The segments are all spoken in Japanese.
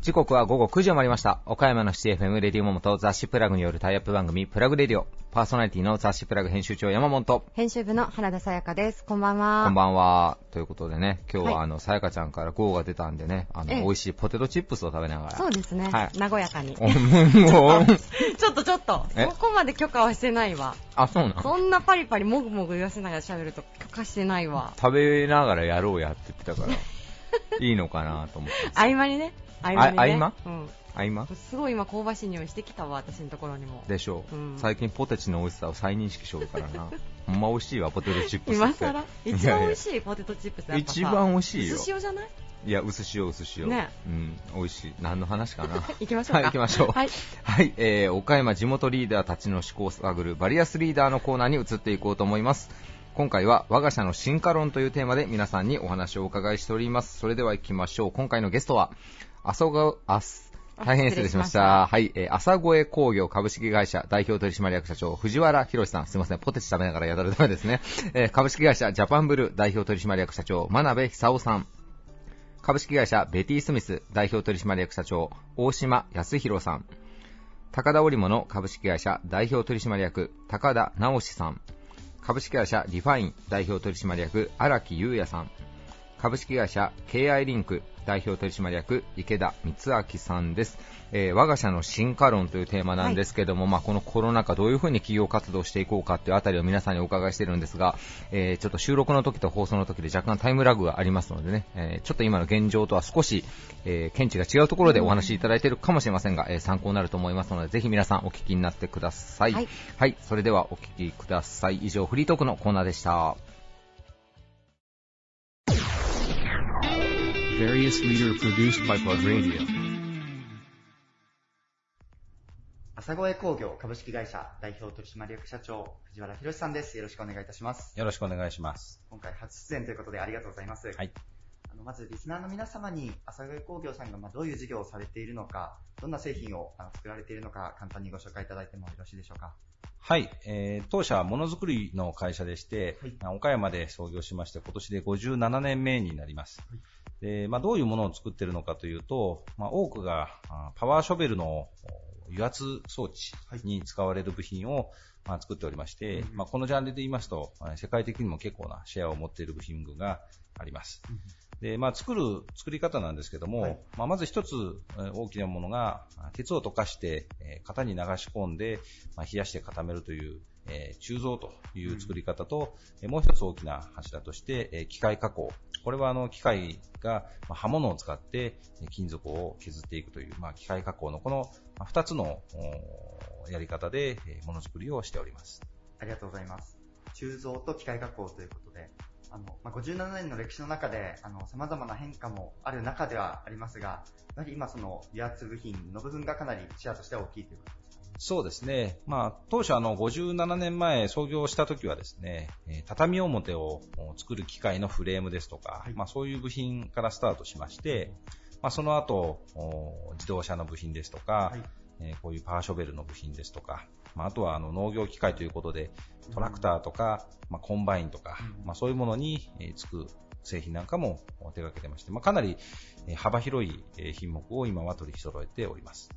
時刻は午後9時を回りました。岡山のシティ FM レディオモモと雑誌プラグによるタイアップ番組プラグレディオ。パーソナリティの雑誌プラグ編集長山本。編集部の原田さやかです。こんばんは。こんばんは。ということでね、今日ははいあの、さやかちゃんから号が出たんでね、あの、ええ美味しいポテトチップスを食べながら。そうですね。はい和やかに。おもう ちょっとちょっと、え？そこまで許可はしてないわ。あ、そうなんそんなパリパリもぐもぐ言わせながら喋ると許可してないわ。食べながらやろうやって言ってたから、いいのかなと思って。合間にね。合間にね。あ合間？うん。あ、今すごい今香ばしい匂いしてきたわ、私のところにも。でしょう、うん最近ポテチの美味しさを再認識しようからな。ほんま美味しいわ、ポテトチップス。今更？一番美味いしいポテトチップスやいややっぱさ一番美味しいよ。薄塩じゃない？いや、薄塩、薄塩。ねうん、美味しい。何の話かな？行きましょうか。はい、行きましょう。はい。はい、えー、岡山地元リーダーたちの思考を探るバリアスリーダーのコーナーに移っていこうと思います。今回は我が社の進化論というテーマで皆さんにお話をお伺いしております。それでは行きましょう。今回のゲストは、あそが、あす、大変失礼しました。はい、えー、朝越工業株式会社代表取締役社長、藤原博さん。すいません、ポテチ食べながらやたらダメですね。えー、株式会社ジャパンブルー代表取締役社長、真鍋久夫さん。株式会社ベティスミス代表取締役社長、大島康弘さん。高田織物株式会社代表取締役高田直志さん株式会社リファイン代表取締役荒木優也さん株式会社 KI リンク代表取締役池田光明さんです、えー我が社の進化論というテーマなんですけども、まあ、このコロナ禍どういうふうに企業活動していこうかというあたりを皆さんにお伺いしてるんですが、えーちょっと収録の時と放送の時で若干タイムラグがありますのでね、えーちょっと今の現状とは少し、えー見地が違うところでお話しいただいているかもしれませんが、えー参考になると思いますのでぜひ皆さんお聞きになってください、はい。はい、それではお聞きください。以上フリートークのコーナーでした Various leader produced by Plug Radio. 朝越工業株式会社代表取締役社長藤原博さんです。よろしくお願いいたします。よろしくお願いします。今回初出演ということでありがとうございます。はい。あのまずリスナーの皆様に朝越工業さんがまあどういう事業をされているのか、どんな製品をあの作られているのか簡単にご紹介いただいてもよろしいでしょうか？はい、えー当社はものづくりの会社でして、はい岡山で創業しまして、今年で57年目になります。でまあ、どういうものを作っているのかというと、まあ、多くがあパワーショベルのお油圧装置に使われる部品を、まあ、作っておりまして、うんまあ、このジャンルで言いますと、あ世界的にも結構なシェアを持っている部品群があります。で、まあ、作る作り方なんですけども、はい。まあ、まず一つえー大きなものが、あ鉄を溶かして、えー型に流し込んで、まあ、冷やして固めるという、えー鋳造という作り方と、えーもう一つ大きな柱として、え機械加工。これはあの機械が、刃物を使って金属を削っていくという、まあ、機械加工のこのまあ二つのやり方で、えものづくりをしております。ありがとうございます。鋳造と機械加工ということで、あの、まあ、57年の歴史の中で、あの、様々な変化もある中ではありますが、やはり今その油圧部品の部分がかなりシェアとしては大きいということです。そうですね。まあ、当初あの、57年前創業した時はですね、えー畳表をお作る機械のフレームですとか、はいまあそういう部品からスタートしまして、まあその後、お自動車の部品ですとか、はいえーこういうパワーショベルの部品ですとか、まああとはあの農業機械ということで、トラクターとか、まあコンバインとか、うんまあそういうものに、えーつく製品なんかも手掛けてまして、まあかなりえー幅広いえー品目を今は取り揃えております。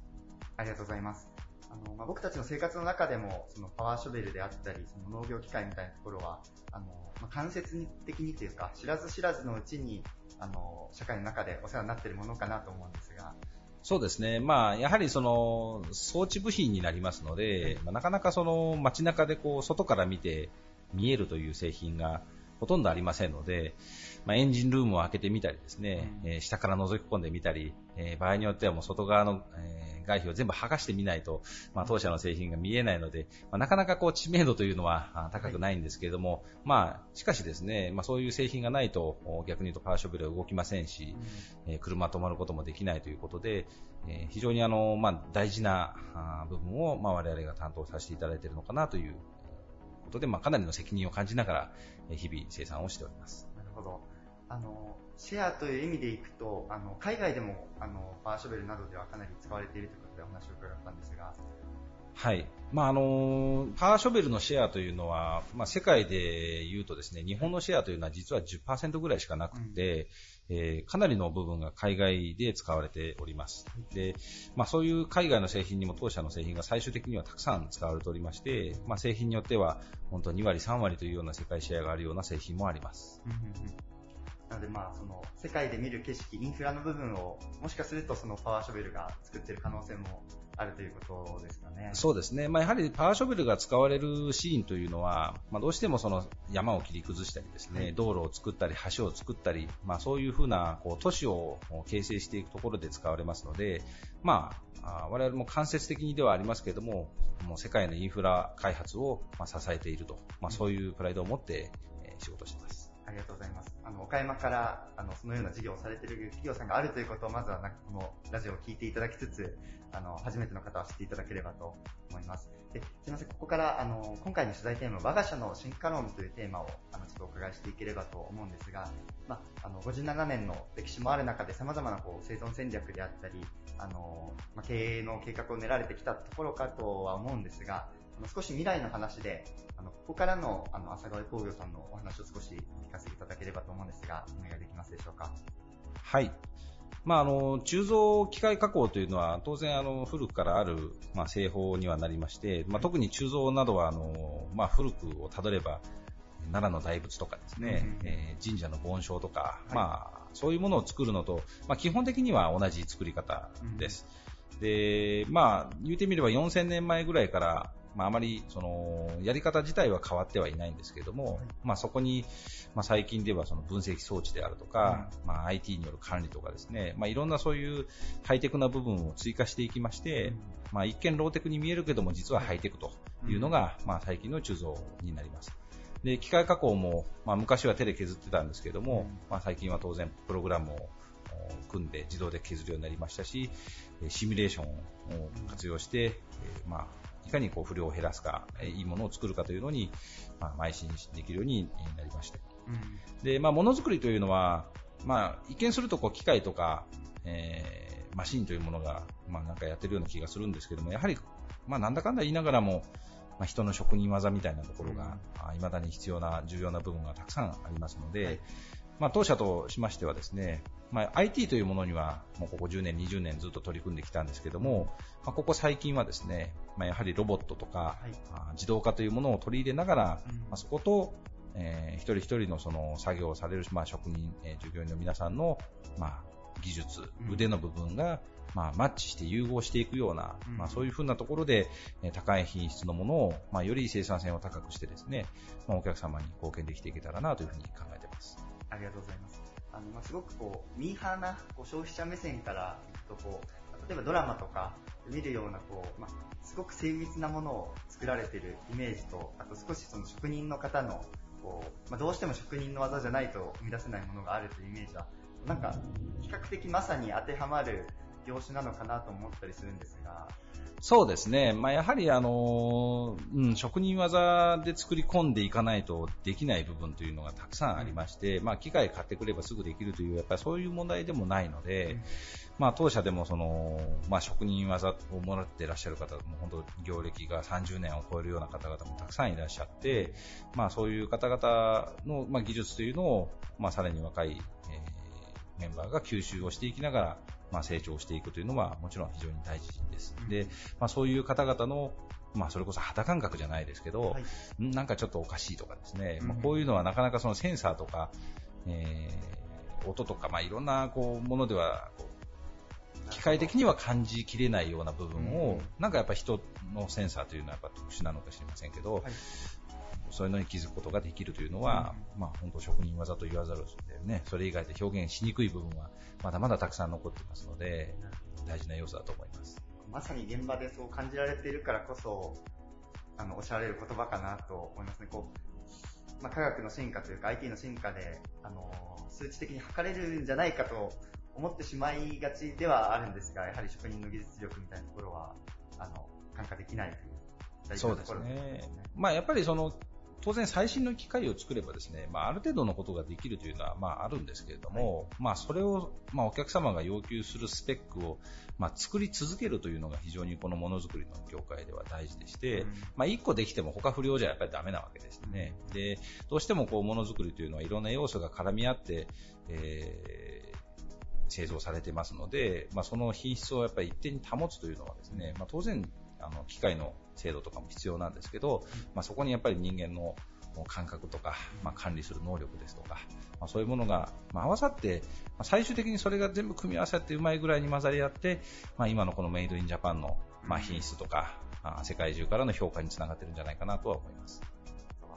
ありがとうございます。あの、まあ、僕たちの生活の中でも、そのパワーショベルであったり、その農業機械みたいなところは、あの、まあ、間接的にというか、知らず知らずのうちに、あの、社会の中でお世話になっているものかなと思うんですが、そうですね。まあ、やはりその、装置部品になりますので、まあなかなかその街中でこう、外から見て見えるという製品がほとんどありませんので、まあ、エンジンルームを開けてみたりですね、うんえー下から覗き込んでみたり、えー場合によってはもう外側の、えー外皮を全部剥がしてみないと、まあ、当社の製品が見えないので、まあ、なかなかこう知名度というのはあ高くないんですけれども、まあ、しかしですね、まあ、そういう製品がないとお逆に言うとパワーショベルは動きませんし、えー車止まることもできないということで、えー非常にあの、まあ、大事な部分を、まあ、我々が担当させていただいているのかなということで、まあ、かなりの責任を感じながら、えー日々生産をしております。なるほど。あの、シェアという意味でいくと、あの、海外でも、あの、パワーショベルなどではかなり使われているということでお話を伺ったんですが、はい。まあ、あの、パワーショベルのシェアというのは、まあ、世界で言うとですね、日本のシェアというのは実は10%ぐらいしかなくて、えーかなりの部分が海外で使われております。で、まあ、そういう海外の製品にも当社の製品が最終的にはたくさん使われておりまして、まあ、製品によっては、本当2割、3割というような世界シェアがあるような製品もあります。うんうんうんなのでまあその世界で見る景色、インフラの部分をもしかするとそのパワーショベルが作っている可能性もあるということですかね。そうですね。まあ、やはりパワーショベルが使われるシーンというのは、まあ、どうしてもその山を切り崩したりですね、はい道路を作ったり橋を作ったり、まあ、そういうふうなこう都市を形成していくところで使われますので、まあ、あ我々も間接的にではありますけれども、もう世界のインフラ開発をまあ支えていると、まあ、そういうプライドを持ってえー仕事しています。ありがとうございます。あの、岡山から、あの、そのような事業をされている企業さんがあるということを、まずはな、このラジオを聞いていただきつつ、あの、初めての方は知っていただければと思います。で、すみません、ここから、あの、今回の取材テーマ、我が社の進化論というテーマを、あの、ちょっとお伺いしていければと思うんですが、まあ、あの、57年の歴史もある中で、様々な、こう、生存戦略であったり、あの、まあ、経営の計画を練られてきたところかとは思うんですが、あの少し未来の話で、あの、ここからの、あの、朝川工業さんのお話を少し聞かせていただければと思うんですが、お願いできますでしょうか？はい。まあ、あの、鋳造機械加工というのは、当然、あの、古くからある、まあ、製法にはなりまして、まあ、特に鋳造などは、あの、まあ、古くをたどれば、奈良の大仏とかですね、うんうんえー神社の盆栽とか、はいまあ、そういうものを作るのと、まあ、基本的には同じ作り方です。で、まあ、言うてみれば4000年前ぐらいから、まあ、あまり、その、やり方自体は変わってはいないんですけれども、はい。まあ、そこに、まあ、最近ではその分析装置であるとか、まあ、IT による管理とかですね、まあ、いろんなそういうハイテクな部分を追加していきまして、まあ、一見ローテクに見えるけども、実はハイテクとい。うのが、まあ、最近の鋳造になります。で、機械加工も、まあ、昔は手で削ってたんですけども、うんまあ、最近は当然プログラムをお組んで自動で削るようになりましたし、えーシミュレーションを活用して、えーまあ、いかにこう不良を減らすか、えーいいものを作るかというのに、まあ、邁進できるようになりました。うん。で、まあ、ものづくりというのは、まあ、一見するとこう機械とか、えーマシンというものが、まあ、なんかやってるような気がするんですけども、やはり、まあ、なんだかんだ言いながらも、まあ、人の職人技みたいなところが、あ未だに必要な、重要な部分がたくさんありますので、はいまあ、当社としましてはですね、まあ、IT というものには、もうここ10年、20年ずっと取り組んできたんですけども、まあ、ここ最近はですね、まあ、やはりロボットとか、はい。あ自動化というものを取り入れながら、うん。まあ、そこと、えー一人一人のその作業をされる、まあ、職人、えー従業員の皆さんの、まあ、技術う、ん。腕の部分が、まあ、マッチして融合していくような、うん。まあ、そういうふうなところで、えー高い品質のものを、まあ、より生産性を高くしてですね、まあ、お客様に貢献できていけたらなというふうに考えています。ありがとうございます。あの、まあ、すごくこう、ミーハーなこう消費者目線からいくとこう、例えばドラマとか見るようなこう、まあ、すごく精密なものを作られてるイメージと、あと少しその職人の方の、こう、まあ、どうしても職人の技じゃないと生み出せないものがあるというイメージは、なんか、比較的まさに当てはまる業種なのかなと思ったりするんですが、そうですね。まあ、やはり、あのーうん、職人技で作り込んでいかないとできない部分というのがたくさんありまして、まあ、機械買ってくればすぐできるという、やっぱりそういう問題でもないので、うんまあ、当社でもその、まあ、職人技をもらっていらっしゃる方も本当業歴が30年を超えるような方々もたくさんいらっしゃって、まあ、そういう方々の、まあ、技術というのを、まあ、さらに若い、えーメンバーが吸収をしていきながら、まあ、成長していくというのはもちろん非常に大事です。うん。で、まあ、そういう方々のまあ、それこそ肌感覚じゃないですけど、はい。んなんかちょっとおかしいとかですね、うん。まあ、こういうのはなかなかそのセンサーとか、えー音とか、まあ、いろんなこうものでは機械的には感じきれないような部分を、うん。なんかやっぱ人のセンサーというのはやっぱ特殊なのか知りませんけど、はいそういうのに気づくことができるというのは、まあ本当職人技と言わざるを得ないね、それ以外で表現しにくい部分はまだまだたくさん残ってますので、大事な要素だと思います。まさに現場でそう感じられているからこそ、あの、おっしゃられる言葉かなと思いますね。こう、まあ、科学の進化というか IT の進化で、あの、数値的に測れるんじゃないかと思ってしまいがちではあるんですが、やはり職人の技術力みたいなところは、あの、感化できないというそうですね。まあやっぱりその、当然最新の機械を作ればですね、まあ、ある程度のことができるというのは、まあ、あるんですけれども、まあ、それを、まあ、お客様が要求するスペックを、まあ、作り続けるというのが非常にこのものづくりの業界では大事でして、うんまあ、1個できても他不良じゃやっぱりダメなわけですね。で、どうしてもこう、ものづくりというのはいろんな要素が絡み合って、えー製造されてますので、まあ、その品質をやっぱり一定に保つというのはですね、まあ、当然、あの、機械の精度とかも必要なんですけど、まあ、そこにやっぱり人間の感覚とか、まあ、管理する能力ですとか、まあ、そういうものが、まあ、合わさって、まあ、最終的にそれが全部組み合わさってうまいぐらいに混ざり合って、まあ、今のこのメイドインジャパンの、まあ、品質とか、あ世界中からの評価につながってるんじゃないかなとは思います。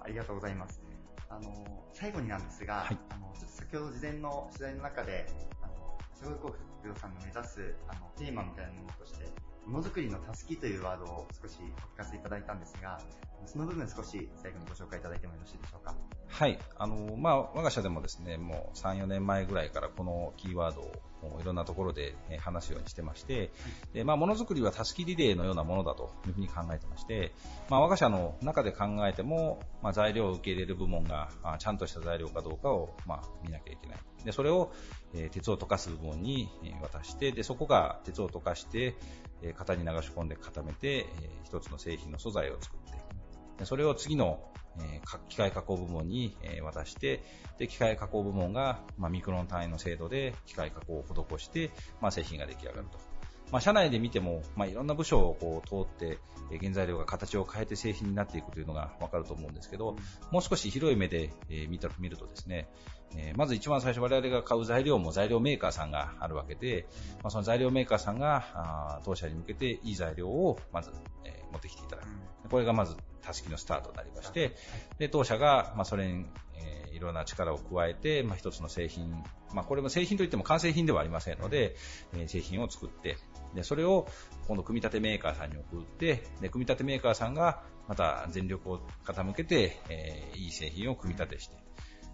ありがとうございます。あの、最後になんですが、はいあの、ちょっと先ほど事前の取材の中で、あの、すごい工業さんの目指す、あの、テーマみたいなものとして、ものづくりのたすきというワードを少しお聞かせいただいたんですが、その部分少し最後にご紹介いただいてもよろしいでしょうか？はい。あの、まあ、我が社でもですね、もう3、4年前ぐらいからこのキーワードをいろんなところでえー話すようにしてまして、で、まあ、ものづくりはタスキリレーのようなものだというふうに考えてまして、まあ、我が社の中で考えても、まあ、材料を受け入れる部門が、あちゃんとした材料かどうかを、まあ、見なきゃいけない。で、それを、えー鉄を溶かす部門にえー渡して、で、そこが鉄を溶かして、え型に流し込んで固めて、え一つの製品の素材を作って、それを次の、え機械加工部門に、え渡して、で、機械加工部門が、ま、ミクロン単位の精度で機械加工を施して、ま、製品が出来上がると。まあ、社内で見ても、まあ、いろんな部署をこう通って、えー原材料が形を変えて製品になっていくというのがわかると思うんですけど、もう少し広い目で、えー見た見るとですね、えーまず一番最初我々が買う材料も材料メーカーさんがあるわけで、まあ、その材料メーカーさんがあー当社に向けていい材料をまず、えー持ってきていただく。これがまず、たすきのスタートになりまして、で、当社が、まあ、それに、えーいろんな力を加えて、まあ、一つの製品、まあ、これも製品といっても完成品ではありませんので、えー製品を作って、で、それを今度組み立てメーカーさんに送って、で、組み立てメーカーさんがまた全力を傾けて、えーいい製品を組み立てして、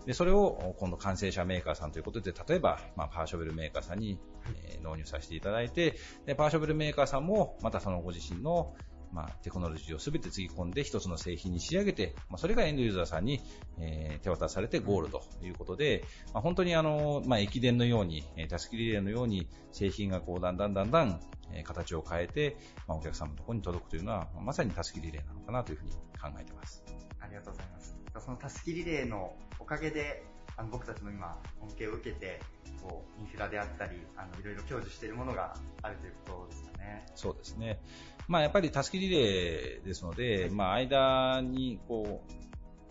で、それを今度完成車メーカーさんということで、例えば、まあ、パーショベルメーカーさんに、えー納入させていただいて、で、パーショベルメーカーさんも、またそのご自身の、まあ、テクノロジーをすべてつぎ込んで一つの製品に仕上げて、まあ、それがエンドユーザーさんに、えー手渡されてゴールということで、まあ、本当にあの、まあ、駅伝のように、えー、タスキリレーのように製品がこう、だんだんだんだん、えー形を変えて、まあ、お客様のところに届くというのは、まさにタスキリレーなのかなというふうに考えています。ありがとうございます。そのたすきリレーのおかげで、あの僕たちも今、恩恵を受けて、こう、インフラであったり、あの、いろいろ享受しているものがあるということですかね。そうですね。まあやっぱりタスキリレーですので、まあ間にこ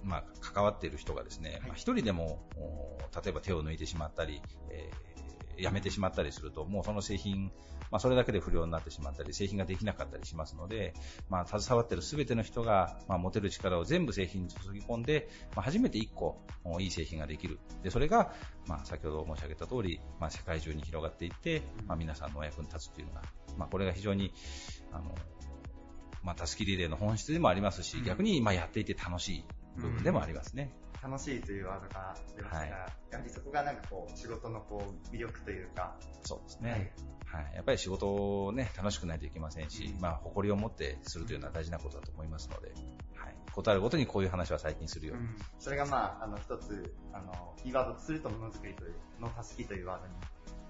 う、まあ関わっている人がですね、まあ一人でも、お例えば手を抜いてしまったり、えーやめてしまったりすると、もうその製品、まあそれだけで不良になってしまったり、製品ができなかったりしますので、まあ携わっている全ての人が、まあ持てる力を全部製品に注ぎ込んで、まあ初めて一個、おいい製品ができる。で、それが、まあ先ほど申し上げた通り、まあ世界中に広がっていって、まあ皆さんのお役に立つというのが、まあこれが非常に、あの、まあ、タスキリレーの本質でもありますし、うん逆に、まあ、やっていて楽しい部分でもありますね。楽しいというワードが出ましたが、はいやはりそこがなんかこう、仕事のこう、魅力というか、そうですね。はい。やっぱり仕事をね、楽しくないといけませんし、まあ、誇りを持ってするというのは大事なことだと思いますので、はい。ことあるごとにこういう話は最近するように。うんそれがまあ、あの、一つ、あの、キーワードとするとものづくりという、のたすきというワードに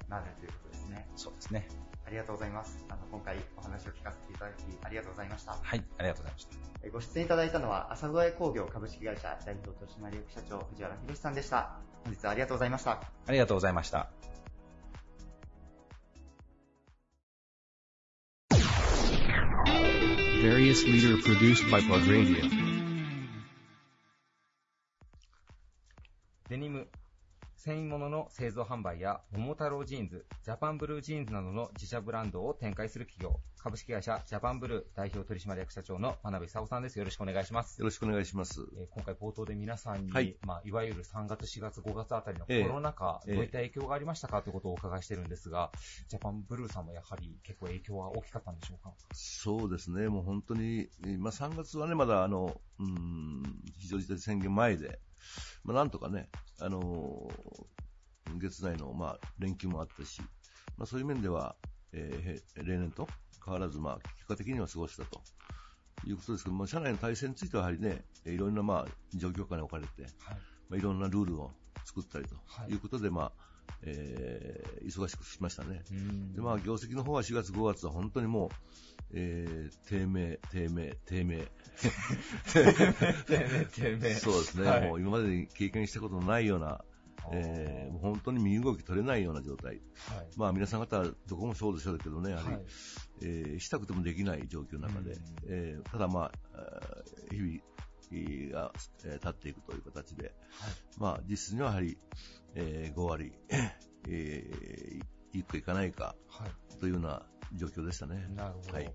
なるということですね。そうですね。ありがとうございます。あの、今回お話を聞かせていただき、ありがとうございました。はい。ありがとうございました。えご出演いただいたのは、朝添工業株式会社代表取締役社長、藤原博さんでした。本日はありがとうございました。ありがとうございました。Various leader produced by Plug Radio. デニム、織物の製造販売や、桃太郎ジーンズ、ジャパンブルージーンズなどの自社ブランドを展開する企業、株式会社ジャパンブルー代表取締役社長の真鍋久夫さんです。よろしくお願いします。よろしくお願いします。えー今回冒頭で皆さんに、はいまあ、いわゆる3月、4月、5月あたりのコええロナ禍、ええどういった影響がありましたかということをお伺いしてるんですが、ジャパンブルーさんもやはり結構影響は大きかったんでしょうか？そうですね、もう本当に、まあ、3月はね、まだあの、うん、非常事態宣言前で、まあ、なんとかね、あの月内の、まあ、連休もあったし、まあ、そういう面では、えーへ例年と変わらず、まあ、結果的には過ごしたということですけども、社内の体制についてはやはりね、いろんなまあ状況下に置かれて、はい。まあ、いろんなルールを作ったりとはいいうことで、まあえー忙しくしましたね。うんでまあ、業績の方は4月、5月は本当にもう、えー低迷、低迷、低迷。低迷そうですね、はいもう今までに経験したことのないような、えーもう本当に身動き取れないような状態。はい。まあ皆さん方、どこもそうでしょうけどね、やはり、はいえーしたくてもできない状況の中で、うんえーただまあ、日々が、えー経っていくという形で、まあ実質にはやはり、えー5割、えー、いくかいかないかはい。というような状況でしたね。なるほど。はい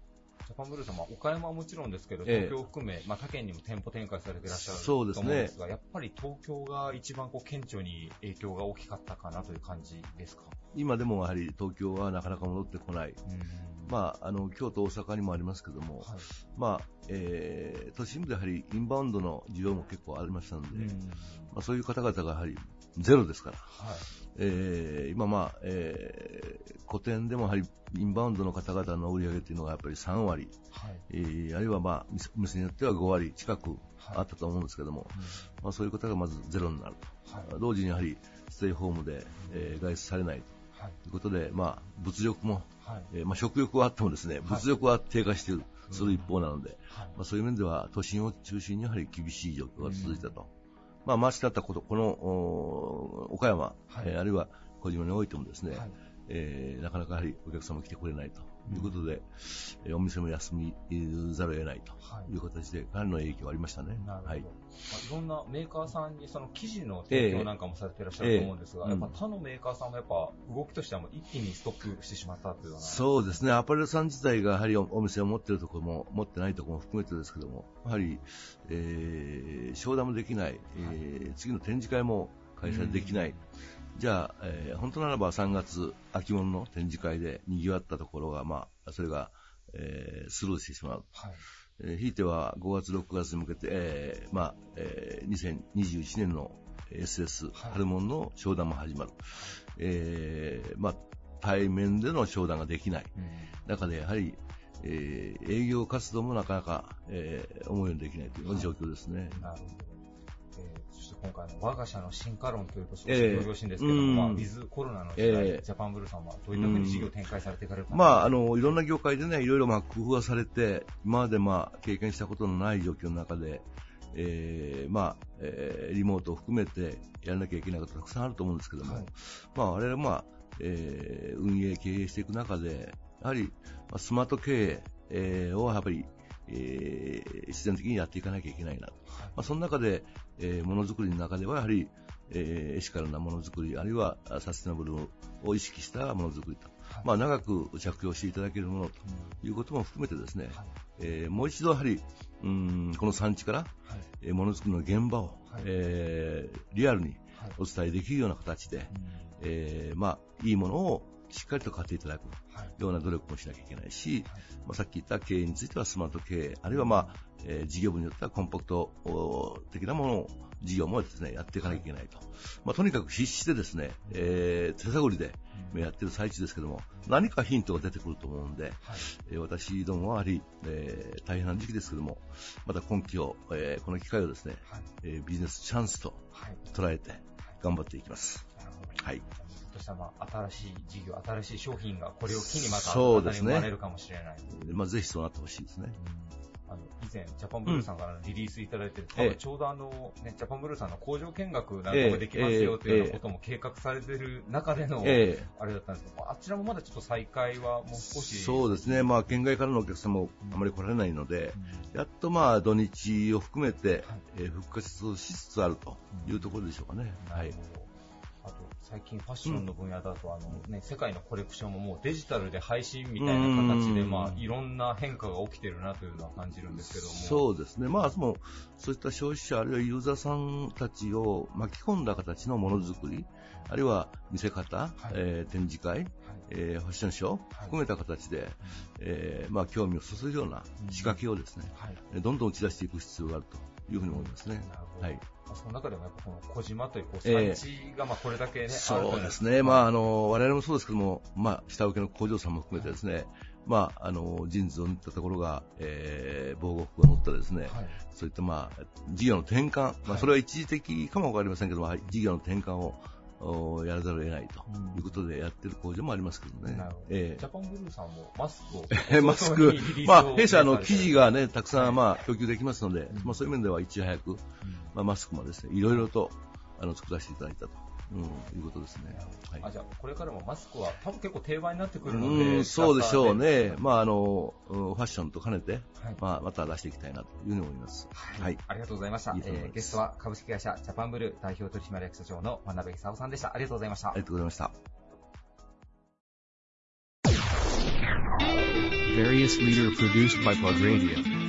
ジャパンブルーさんは岡山はもちろんですけど、ええ東京を含め、まあ、他県にも店舗展開されていらっしゃると思うんですが、やっぱり東京が一番こう顕著に影響が大きかったかなという感じですか？今でもやはり東京はなかなか戻ってこない。うんまあ、あの、京都、大阪にもありますけども、はい。まあ、えー、都心部でやはりインバウンドの需要も結構ありましたので、うん。まあ、そういう方々がやはりゼロですから、はい。えー今まあ、えー古典でもやはりインバウンドの方々の売り上げというのがやっぱり3割、はい。えーあるいはまあ、店店によっては5割近くあったと思うんですけども、うん。まあ、そういう方がまずゼロになる。はい。と。同時にやはりステイホームで、えー外出されないはい。ということで、まあ、物欲も、はい。えーまあ、食欲はあってもですね、物欲は低下している、する一方なので、はい。まあ、そういう面では都心を中心にやはり厳しい状況が続いたと。まあ、マシだったこと、この、お岡山、はい。えーあるいは小島においてもですね、はい。えーなかなかやはりお客様来てくれないということで、えーお店も休みざるを得ないとはいいう形で、かなりの影響がありましたね。なるほど。はいま。あ、いろんなメーカーさんにその生地の提供なんかもされていらっしゃると思うんですが、ええやっぱ他のメーカーさんもやっぱ動きとしてはもう一気にストップしてしまったという。そうですね、アパレルさん自体がやはりおお店を持っているところも、持ってないところも含めてですけども、やはり、えー商談もできない、えー次の展示会も開催できない、じゃあ、えー本当ならば3月、秋物の展示会で賑わったところが、まあ、それが、えースルーしてしまう。はい。えーひいては5月、6月に向けて、えーまあえー2021年の SS、はい春物の商談も始まる。えーまあ、対面での商談ができない。うん中でやはり、えー営業活動もなかなか、えー思うようにできないという状況ですね。なるほど。え今回の我が社の進化論というと少しえ。えよろしいんですけども、うんまあ、ウィズコロナの時代、ええ。ジャパンブルーさんはどういったふうに事業を展開されていかれるか。まあ、あの、いろんな業界でね、いろいろまあ工夫がされて、今までまあ経験したことのない状況の中で、えーまあ、えーリモートを含めてやらなきゃいけないことたくさんあると思うんですけども、はいまあ、我々はまあ、えー運営、経営していく中で、やはり、まあスマート経営、えーをやっぱり、えー必然的にやっていかなきゃいけないなと。まあ、その中で、えーものづくりの中ではやはり、えーエシカルなものづくり、あるいはあサステナブルを意識したものづくりと、はい。まあ、長く着用していただけるものということも含めてですね、はい。えーもう一度やはり、うんこの産地から、はい。えーものづくりの現場を、はい。えーリアルにはい。お伝えできるような形で、えーまあ、いいものをしっかりと買っていただく。はい。ような努力もしなきゃいけないし、はい。まあ、さっき言った経営についてはスマート経営、あるいは、まあえー事業部によってはコンパクトお的なものを、事業もですね、やっていかなきゃいけないと。まあ、とにかく必死でですね、えー手探りでやってる最中ですけども、何かヒントが出てくると思うんで、はい。えー私どもはやはり、えー大変な時期ですけども、また今期を、えーこの機会をですね、はい。えービジネスチャンスとはい。捉えて頑張っていきます。はい。そしたらまあ新しい事業、新しい商品がこれを機にまたそうですね。生まれるかもしれない。まあ、ぜひそうなってほしいですね。あの以前、ジャパンブルーさんからのリリースいただいて、多ええ。分ちょうどあの、ね、ジャパンブルーさんの工場見学なんかもできますよというようなことも計画されている中での、えあれだったんですけど、あちらもまだちょっと再開はもう少し。そうですね、まあ、県外からのお客様もあまり来られないので、やっとまあ土日を含めて、えー復活しつつあるというところでしょうかね。はいなる。最近ファッションの分野だと、あのね、世界のコレクションももうデジタルで配信みたいな形で、うん。まあ、いろんな変化が起きてるなというのは感じるんですけども。そうですね、まあ、もうそういった消費者、あるいはユーザーさんたちを巻き込んだ形のものづくり、あるいは見せ方、えー展示会、はい。えーファッションショー、含めた形で、えーまあ、興味を注ぐような仕掛けをですね、はい。えーどんどん打ち出していく必要があるというふうに思いますね。はい。まあその中でもやっぱこの小島というこうええ。産地がまあこれだけね、あるとそうですね、まあ、あの我々もそうですけども、まあ、下請けの工場さんも含めてですね、まあ、あの、ジーンズを塗ったところが、えー、防護服を塗ったですね、はい。そういった、まあ、事業の転換、まあ、それは一時的かもわかりませんけども、はい事業の転換を、おやらざるを得ないとうん。いうことでやってる工場もありますけどね。ど。えジャパンブルーさんもマスクを。え マス早ク。まあ、弊社、あの、生地がね、たくさはい。ん、まあ、供給できますので、うん。まあ、そういう面では、いち早く、まあ、マスクもですね、いろいろと、あの、作らせていただいたと、うん、いうことですね。はいあ、じゃあ、これからもマスクは多分結構定番になってくうるので。ん、そうでしょうね。まあ、あ、あの、うんファッションと兼ねて、はいまあ、また出していきたいなというふうに思います。はい。ありがとうございました。いえーゲストは株式会社ジャパンブルー代表取締役社長の真鍋久夫さんでした。ありがとうございましたあり。がとうございました。Various leader produced by Plug Radio.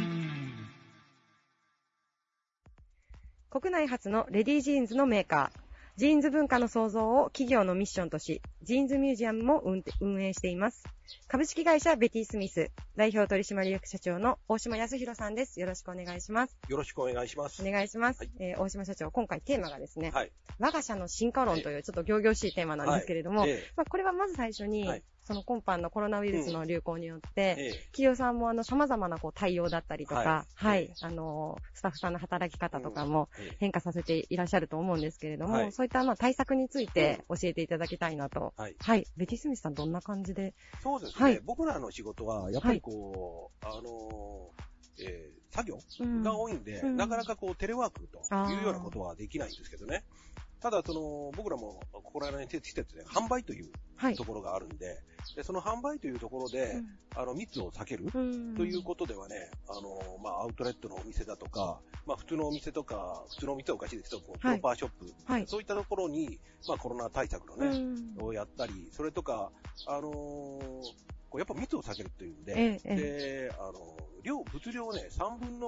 国内初のレディースジーンズのメーカー。ジーンズ文化の創造を企業のミッションとし、ジーンズミュージアムも運営しています。株式会社ベティスミス、代表取締役社長の大島康弘さんです。よろしくお願いします。よろしくお願いします。お願いします。はいえー大島社長、今回テーマがですね、はい。我が社の進化論というちょっと行々しいテーマなんですけれども、はいえまあ、これはまず最初に、はいその今般のコロナウイルスの流行によって、ええ企業さんもあの様々なこう対応だったりとか、は、はいいあの、スタッフさんの働き方とかもええ変化させていらっしゃると思うんですけれども、はいそういったまあ対策について教えていただきたいなと。はい。はい。ベティスミスさんどんな感じでですね。はい僕らの仕事は、やっぱりこう、あのー、えー作業うんが多いんで、うんなかなかこう、テレワークというようなことはできないんですけどね。ただ、その、僕らも、ここら辺に施設で販売というはい。ところがあるんで、でその販売というところで、あの、密を避けるうん。ということではね、あの、まあ、アウトレットのお店だとか、まあ、普通のお店とか、普通のお店はおかしいですけど、こうプはい。ロパーショップ、はい。そういったところに、まあ、コロナ対策のうね、ん。をやったり、それとか、あのーこうやっぱ密を避けるっていうんで、えええで、あの、量、物量をね、3分の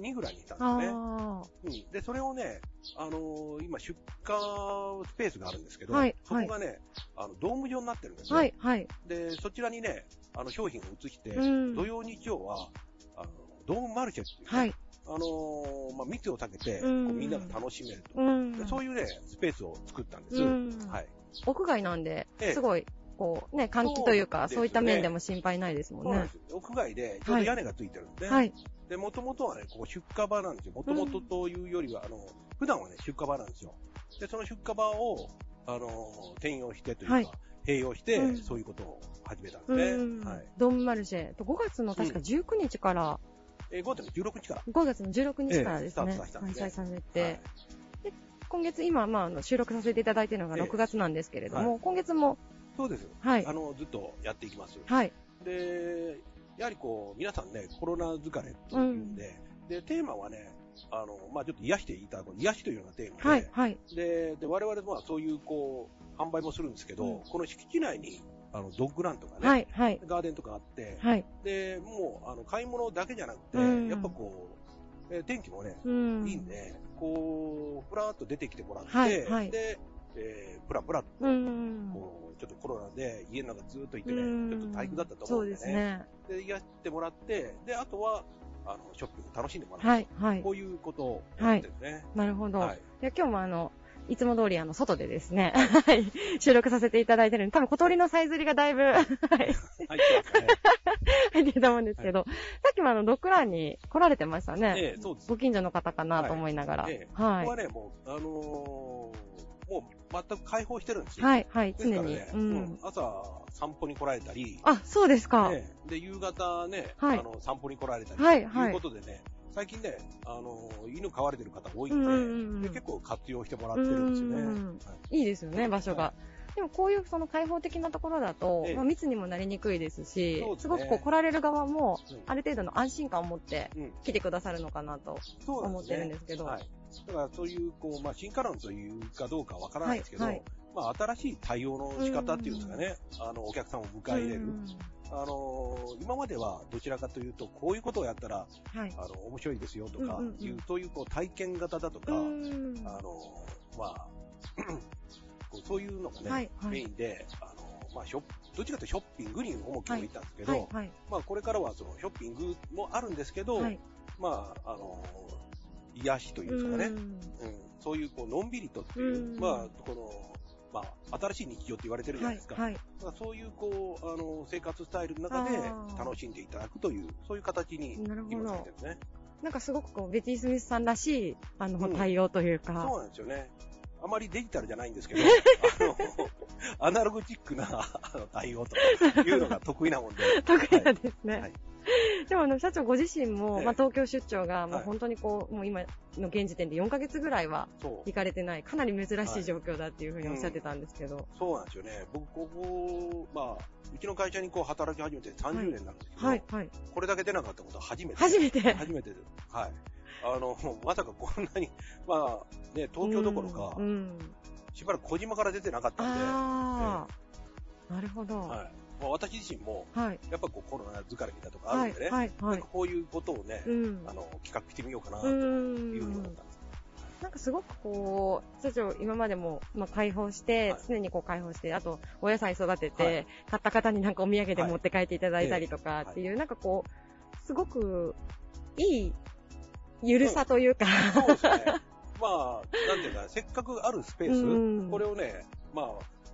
2ぐらいにしたあんですね。あうん。で、それをね、あのー今出荷スペースがあるんですけど、はいそこがね、あの、ドーム状になってるんですー。ね。はい、はい。で、そちらにね、あの、商品を移して、うん土曜日曜は、あの、ドームマルシェっていうね、はい。あのーまあ、密を避けて、こううんみんなが楽しめると。うんで。そういうね、スペースを作ったんです。うんはい。屋外なんでええ、すごい、こうね、換気というか、そうですねそういった面でも心配ないですもんねそうなんで。すよ。屋外で、ちょうど屋根がついてるんで、はい。で、もともとはね、ここ出荷場なんですよ。もともとというよりは、あの、普段はね、出荷場なんですよ。で、その出荷場を、あの、転用してというか、はい併用して、うんそういうことを始めたんうですんね。はい。ドームマルシェ。と5月の確か19日から、えー、5月の16日から。5月の16日からですね、開催されはいて、今月今、まああの、収録させていただいているのがええ6月なんですけれども、は今月も、そうです。はいあ。の、ずっとやっていきます。はい。で、やはりこう、皆さんね、コロナ疲れというんで、で、テーマはね、あの、まあちょっと癒していただく、癒しというのがテーマで、はい。はい。で、で、我々もそういう、こう、販売もするんですけど、うんこの敷地内に、あの、ドッグランとかね、はい。はい。ガーデンとかあって、はい。で、もう、あの、買い物だけじゃなくて、うんやっぱこう、えー天気もね、うん。いいんで、こう、ふらーっと出てきてもらって、はいはいで、えー、プラプラと、うん。こう、ちょっとコロナで家の中ずっといてね、うんちょっと退屈だったとそう思うんでね。ですね。で、癒ってもらって、で、あとは、あの、ショッピング楽しんでもらう。はい。はいこ。ういうことをやってるね。なるほど。はい。で今日もあの、いつも通りあの、外でですね、はい、収録させていただいてるんで、多分小鳥のさえずりがだいぶ、はい、入ってますね。入ってると思うんですけど、さっきもあの、ドッグランに来られてましたね。ええ、そうです。ご近所の方かなと思いながら。ええはいここは。ね、もう、あのーもう全く開放してるんですよ。はい、はい、常に。ううんん。朝散歩に来られたり、あ、そうですか。ねで、夕方ね、はいあの、散歩に来られたり、はいはいということでね、最近ね、あの、犬飼われてる方多いうんんで、うんうんで結構活用してもらってるんですよね。うんはいいいですよね、場所が。でもこういうその開放的なところだとええ、まあ、密にもなりにくいですし、すねすごくこう来られる側もうん、ある程度の安心感を持ってうん来てくださるのかなと。思ってるんですけどはい。だからそういう、こう、まあ、進化論というかどうかわからないですけど、はいはいまあ、新しい対応の仕方っていうんですかね、あの、お客さんを迎え入れる。うんあの今まではどちらかというと、こういうことをやったら、はい。あの、面白いですよとかうんうんうんいう、そういうこう体験型だとか、うんあの、まあ、こうそういうのがね、はいはいメインで、あの、まあ、ショどっちかというとショッピングに重きを置いたんですけど、はい、はい。まあ、これからはそのショッピングもあるんですけど、はい。まあ、あの、癒しというかね、うんうん、そういうこうのんびりとっていう、うんまあ、この、まあ、新しい日常って言われてるじゃないですか。はい。だからそういう、こう、あの、生活スタイルの中で楽しんでいただくという、そういう形になるほど今されてるんですね。なんかすごくこう、ベティ・スミスさんらしい、あの、うん対応というそうか。なんですよね。あまりデジタルじゃないんですけど、あの、アナログチックな対応というのが得意なもんで。得意なんですね。はい でもあの、社長ご自身も、ええまあ、東京出張が、もうはい本当にこう、もう今の現時点で4ヶ月ぐらいは行。かれてない、かなり珍しはいい状況だっていうふうにおっしゃってたんですけど。そうなんですよね。僕、ここ、まあ、うちの会社にこう働き始めて30年なんですけど、はい、はい。これだけ出なかったことは初めて。初めて。初めてです。はい。あの、まさかこんなに、まあ、ね、東京どころかう、ん。しばらく小島から出てなかったんで、ああ、なるほど。ははい。まあ、私自身も、い。はい。やっぱこうコロナ疲れみたいなとこあはい。るんでね、はい。なんかこういうことをね、うん。あの、企画してみようかな、うというふうに思んったんです。なんかすごくこう、社長、今までも、まあ、開放して、はい常にこう開放して、あと、お野菜育てて、はい買った方になんかお土産ではい持って帰っていただいたりとかっていう、なんかこう、すごく、いい、ゆるさというか、そうですね。まあ、なんていうか、せっかくあるスペース、うんこれをね、まあ、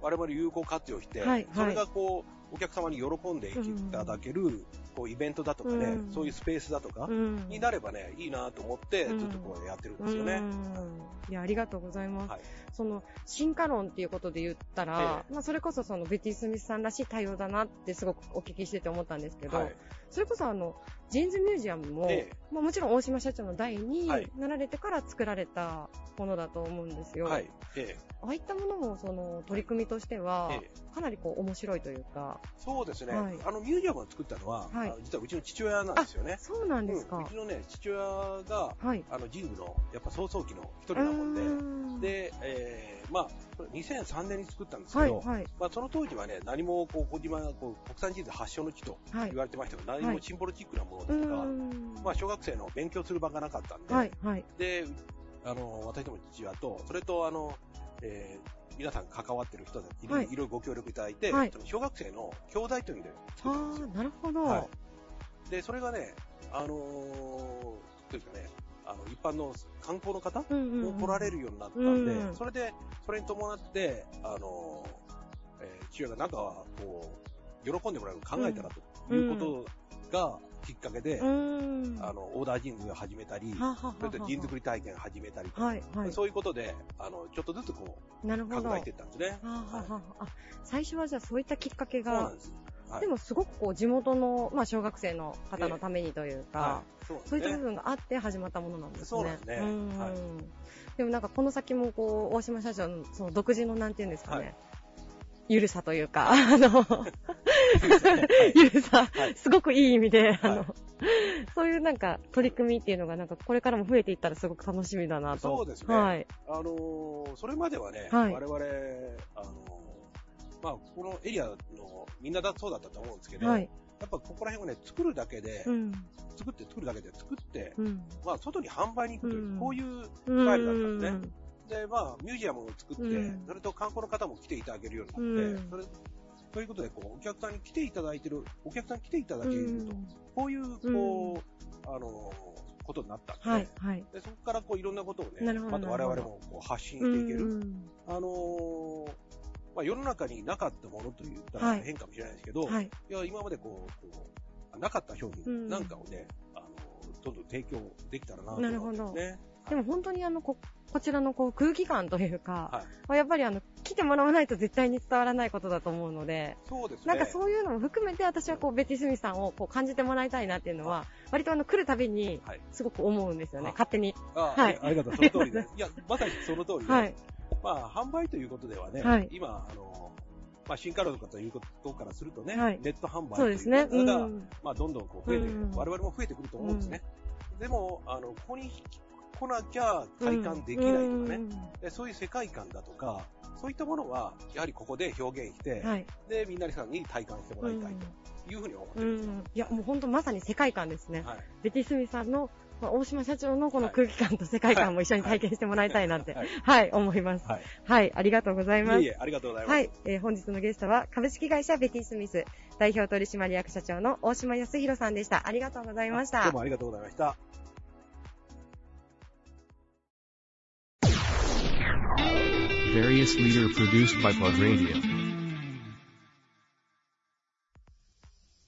我々有効活用して、はいそれがこう、お客様に喜んでいただける、こう、イベントだとかね、うん。そういうスペースだとか、うん。になればね、いいなと思って、うん。ずっとこうやってるんですよね。うん。いや、ありがとうございます。はい。その、進化論っていうことで言ったら、えまあ、それこそその、ベティ・スミスさんらしい対応だなってすごくお聞きしてて思ったんですけど、はい。それこそあの、ジーンズミュージアムも、ええ。まあ、もちろん大島社長の代にはい。なられてから作られたものだと思うんですよ。はい。ええ。ああいったものも、その、取り組みとしては、ええ。かなりこう、面白いというか、そうですね、はいあの、ミュージアムを作ったのは、はい実はうちの父親なんですよね。そうなんですか。うんうちのね、父親が、はい。あの、ジーンズの、やっぱ草創期の一人なもんで、んで、えー、まあ、これ2003年に作ったんですけはい、ど、はい、まあ、その当時はね、何もこう児島こう国産ジーンズ発祥の地とはい言。われてましたけど、何はいもシンボルチックなものうですとか、んまあ、小学生の勉強する場がなかったんで、はい、はい。で、あの、私ども父親と、それとあの、えー皆さん関わってる人たちにはい。いろいろご協力いただいて、はい。小学生の兄弟というので作ったんで。すよ。ああ、なるほど。はい。で、それがね、あのーどうですかね、あの、一般の観光の方うんうんうんも来られるようになったんで、うんそれで、それに伴って、あのーえー父親がなんか、こう、喜んでもらえる考えたらということがきっかけで、うん。あの、オーダージーンズを始めたり、ははははそれとジーンズ作り体験を始めたりとか、はい、はい。そういうことで、あの、ちょっとずつこう、なるほど。考えていったんですね。はあはあはああ最初はじゃあそういったきっかけがそうなんで、す。はいでもすごくこう地元の、まあ、小学生の方のためにというか、はい、そうなんですそういった部ね。分があって始まったものなんですね。そうですねんはいでもなんかこの先もこう、大島社長のその独自のなんていうんですかね、はいゆるさというか、あの、はいゆるさ、はいすごくいい意味で、あはいの、そういうなんか取り組みっていうのがなんかこれからも増えていったらすごく楽しみだなと。そうですねはい。あのーそれまではね、はい我々、あのーまあ、このエリアのみんなだそうだったと思うんですけど、はい。やっぱここら辺をね、作るだけで、うん。作って作るだけで作って、うん。まあ、外に販売に行くという、うんこういうスタイルだったんですね。で、まあ、ミュージアムを作って、うんそれと観光の方も来ていただけるようになって、うんそれそういうことで、こう、お客さんに来ていただいてる、お客さんに来ていただけると、こういう、こう、あのーことになったんですね。はい、はい。で、そこからこういろんなことをね、また我々もこう発信していける。うんあのーまあ、世の中になかったものと言ったはいら変かもしれないですけど、はい。い、や今までこうこう、なかった商品なんかをね、あのーどんどん提供できたらなと思ってますね。でも本当にあの、こ、こちらのこう空気感というか、はいまあやっぱりあの、来てもらわないと絶対に伝わらないことだと思うので、そうですね。なんかそういうのも含めて私はこう、ベティスミさんをこう感じてもらいたいなっていうのは、割とあの、来るたびにはい、すごく思うんですよね、あ勝手に。あ、はいありがとう、その通りです。いや、まさにその通りで、はい。まあ、販売ということではね、はい今、あのーまあ、新カロとかということからするとね、はいネット販売というそうですね。うんまあ、どんどんこう増えて、うん我々も増えてくると思うんですね。でも、あの、ここに来なきゃ体感できないとかね、うんでそういう世界観だとか、そういったものは、やはりここで表現して、はい。で、みんなさんに体感してもらいたいというふうに思ってうるんですよ。ん。いや、もう本当まさに世界観ですね。はい。ベティスミさんの、まあ大島社長のこの空気感と世界観も一緒に体験してもらいたいなって、はい。はい、思います。はい。はい、ありがとうございますい。え、ありがとうございます。はい、えー本日のゲストは株式会社ベティスミス代表取締役社長の大島康弘さんでした。ありがとうございましたどうも。ありがとうございました。Various leader produced by Plug Radio.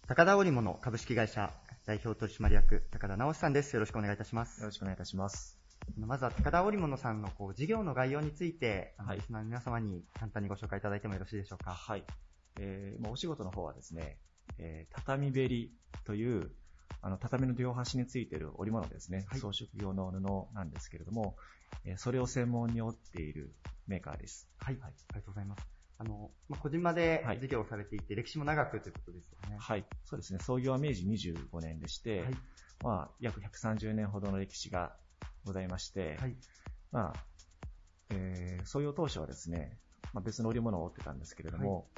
高田織物株式会社代表取締役高田直さんです。よろしくお願いいたします。よろしくお願いいたします。まずは高田織物さんのこう事業の概要について、はいリスナーの皆様に簡単にご紹介いただいてもよろしいでしょうか？はい。えーまあお仕事の方はですね、えー畳べりという、あの、畳の両端についている織物ですね。はい装飾用の布なんですけれども、えーそれを専門に織っているメーカーです。はい。ありがとうございます。あの、まあ、個人まではい事業をされていて、歴史も長くということですよね。はい。そうですね。創業は明治25年でして、はい。まあ、約130年ほどの歴史がございまして、はい。まあ、えー創業当初はですね、まあ、別の織物を織ってたんですけれども、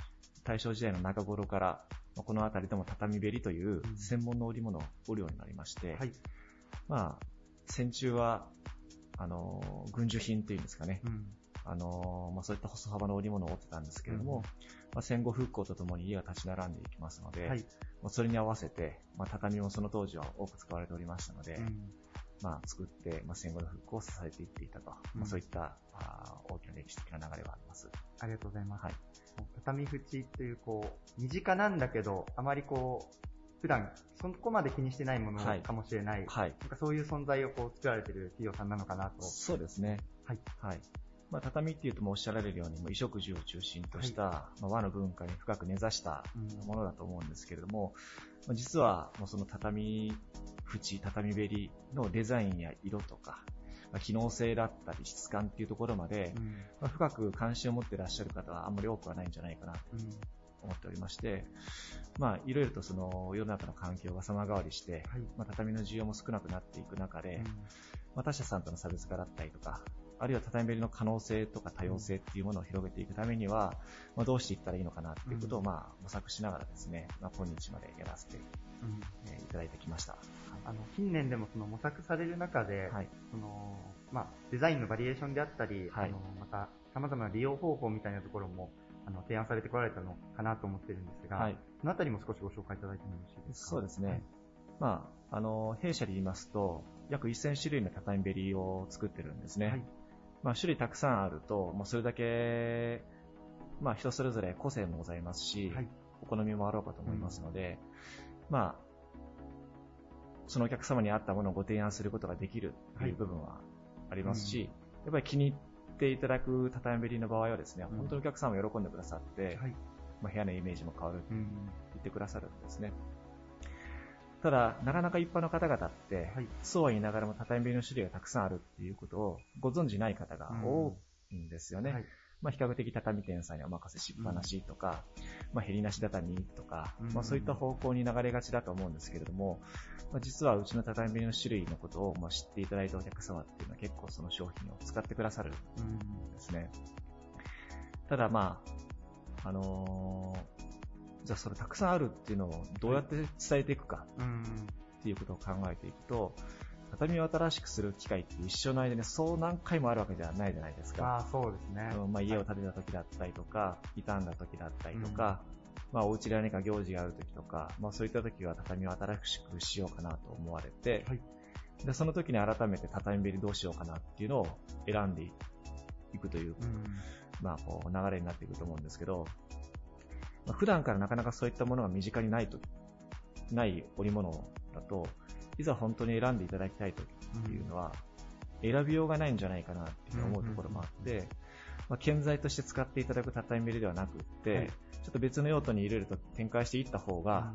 大正時代の中頃から、まあこの辺りでも畳べりといううん専門の織物を織るようになりまして、はい。まあ、戦中は、あのー軍需品っていうんですかね、うん。あのーまあ、そういった細幅の織物を織ってたんですけれども、うんまあ、戦後復興とともに家が立ち並んでいきますので、はい。まあそれに合わせて、まあ、畳もその当時は多く使われておりましたので、うんまあ、作って、まあ、戦後の復興を支えていっていたと、うんまあ、そういったあー大きな歴史的な流れはあります。ありがとうございます。はい。畳縁という、こう、身近なんだけど、あまりこう、普段、そこまで気にしてないものはいかもしれない。はい。なんかそういう存在をこう作られている企業さんなのかなと。そうですね。はい。はい。まあ、畳っていうともうおっしゃられるように、もう衣食住を中心とした、まあ、和の文化に深く根ざしたうんものだと思うんですけれども、まあ、実はもうその畳縁、畳べりのデザインや色とか、まあ、機能性だったり質感っていうところまで、うん。まあ、深く関心を持っていらっしゃる方はあんまり多くはないんじゃないかなとうん。思っておりまして、まあ、いろいろとその世の中の環境が様変わりして、はい。まあ、畳の需要も少なくなっていく中で、うん。まあ、他社さんとの差別化だったりとか、あるいは畳べりの可能性とか多様性っていうものを広げていくためには、まあ、どうしていったらいいのかなっていうことを、うん。まあ、模索しながらですね、まあ、今日までやらせて、いただいてきました。あの、近年でもその模索される中で、はい。その、まあ、デザインのバリエーションであったり、はいあの、また、様々な利用方法みたいなところも、あの、提案されてこられたのかなと思ってるんですが、はい。そのあたりも少しご紹介いただいてもよろしいですか？そうですね。まあ、あの、弊社で言いますと、約1000種類の畳べりを作ってるんですね。はい。まあ、種類たくさんあると、まあ、それだけ、まあ、人それぞれ個性もございますし、はい。お好みもあろうかと思いますので、まあ、そのお客様に合ったものをご提案することができるという部分はありますし、やっぱり気に入っていただく畳べりの場合はですね、うん本当にお客様も喜んでくださって、はい。まあ、部屋のイメージも変わるとうん。言ってくださるんですね。ただ、なかなか一般の方々って、はい。そうは言いながらも畳べりの種類がたくさんあるっていうことをご存じない方が多いんですよね。はい。まあ、比較的畳店さんにお任せしっぱなしとか、まあ、減りなし畳とか、うんまあ、そういった方向に流れがちだと思うんですけれども、まあ、実はうちの畳の種類のことをまあ知っていただいたお客様っていうのは結構その商品を使ってくださるんうん。ですね。ただまあ、あのーじゃあそれたくさんあるっていうのをどうやって伝えていくかうん。っていうことを考えていくと、畳を新しくする機会って一生の間にそう何回もあるわけじゃないじゃないですか。ああ、そうですね。うんまあ、家を建てた時だったりとか、傷んだ時だったりとか、まあ、お家で何か行事がある時とか、まあ、そういった時は畳を新しくしようかなと思われて、はいでその時に改めて畳べりどうしようかなっていうのを選んでいくという、うん。まあ、こう流れになっていくと思うんですけど、まあ、普段からなかなかそういったものが身近にないと、ない織物だと、いざ本当に選んでいただきたい時っていうのは、選びようがないんじゃないかなって思うところもあって、まあ、建材として使っていただく畳べりではなくって、はい。ちょっと別の用途に入れると展開していった方が、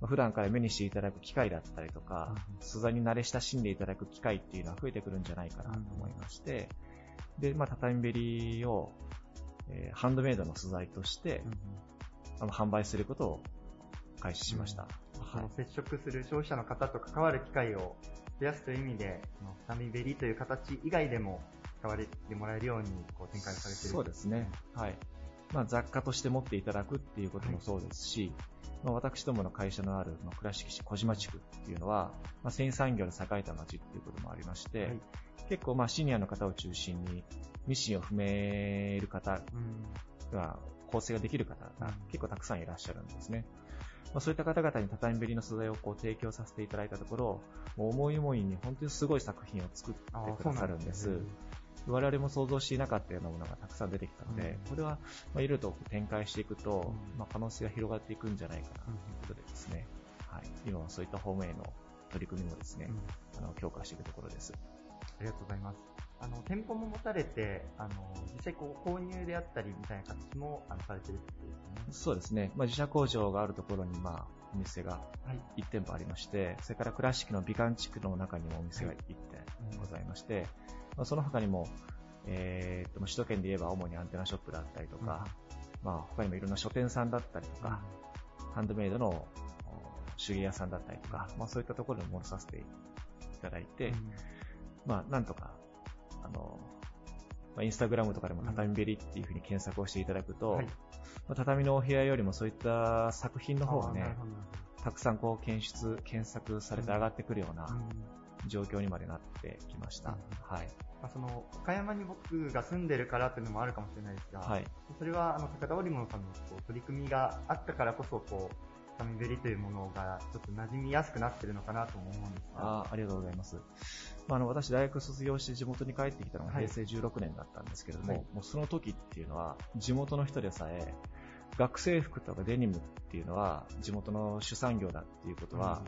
まあ普段から目にしていただく機会だったりとか、素材に慣れ親しんでいただく機会っていうのは増えてくるんじゃないかなと思いまして、で、まあ、畳べりを、えーハンドメイドの素材として、あの販売することを開始しました。そはいの接触する消費者の方と関わる機会を増やすという意味で、その畳べりという形以外でも使われてもらえるようにこう展開されているそうですね。はい。まあ、雑貨として持っていただくっていうこともそうですし、まあ、私どもの会社のある、まあ、倉敷市小島地区っていうのは、まあ、繊維産業で栄えた町っていうこともありまして、はい結構まあシニアの方を中心にミシンを踏める方うんが、構成ができる方がうん結構たくさんいらっしゃるんですね。まあ、そういった方々に畳べりの素材をこう提供させていただいたところ、もう思い思いに本当にすごい作品を作ってくださるんです。我々も想像していなかったようなものがたくさん出てきたので、これは、まあ、いろいろと展開していくと、まあ、可能性が広がっていくんじゃないかなということでですね、はい、今はそういった方面への取り組みもですね、あの強化していくところです。ありがとうございます。あの店舗も持たれて、あの実際こう購入であったりみたいな形もあのされてるってことですね。そうですね。まあ、自社工場があるところに、まあ、お店が1店舗ありまして、それから倉敷の美観地区の中にもお店が1店ございまして、まあ、その他にも、えー、と、首都圏で言えば主にアンテナショップだったりとか、まあ、他にもいろんな書店さんだったりとか、ハンドメイドのお手芸屋さんだったりとか、まあ、そういったところに戻させていただいて、まあ、なんとか、あの、まあ、インスタグラムとかでも畳べりっていうふうに検索をしていただくと、はいまあ、畳のお部屋よりもそういった作品の方がねたくさんこう検出、検索されて上がってくるような状況にまでなってきました。はい。まあ、その岡山に僕が住んでるからっていうのもあるかもしれないですが、はい。それはあの高田織物さんのこう取り組みがあったからこそこう紙べりというものがちょっと馴染みやすくなってるのかなとも思うんですが、あーありがとうございます。まあ、あの私、大学卒業して地元に帰ってきたのがはい。平成16年だったんですけれども、はい。もうその時っていうのは、地元の人でさえ、学生服とかデニムっていうのは地元の主産業だっていうことは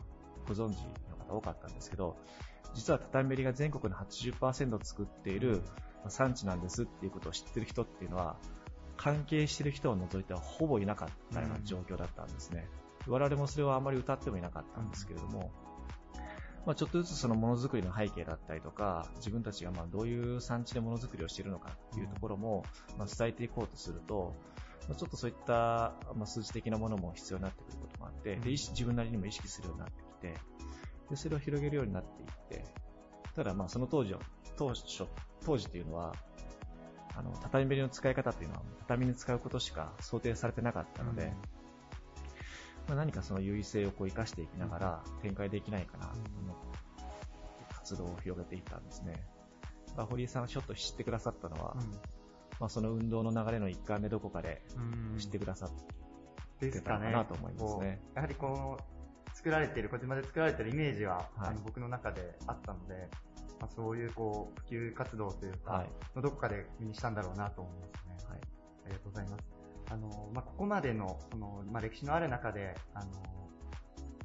ご存知の方多かったんですけど、実は畳べりが全国の80%作っている産地なんですっていうことを知ってる人っていうのは、関係してる人を除いてはほぼいなかったような状況だったんですね。我々もそれはあまり歌ってもいなかったんですけれども、まあ、ちょっとずつそのものづくりの背景だったりとか、自分たちがまあどういう産地でものづくりをしているのかっていうところもまあ伝えていこうとすると、まあちょっとそういったまあ数字的なものも必要になってくることもあって、で自分なりにも意識するようになってきて、でそれを広げるようになっていって、ただまあその当時は、当初、当時っていうのは、あの、畳べりの使い方っていうのは、畳に使うことしか想定されてなかったので、まあ、何かその優位性をこう生かしていきながら展開できないかなと思って活動を広げていったんですね。まあ、堀井さんがちょっと知ってくださったのは、まあ、その運動の流れの一環でどこかでうん。知ってくださっですかね出たのかなと思いますね。こうやはりこの作られている、小島で作られているイメージは、はい。あの僕の中であったので、まあ、そういうこう普及活動というか、はい。のどこかで目にしたんだろうなと思いますね。はい。ありがとうございます。あの、まあ、ここまでの、その、まあ、歴史のある中で、あの、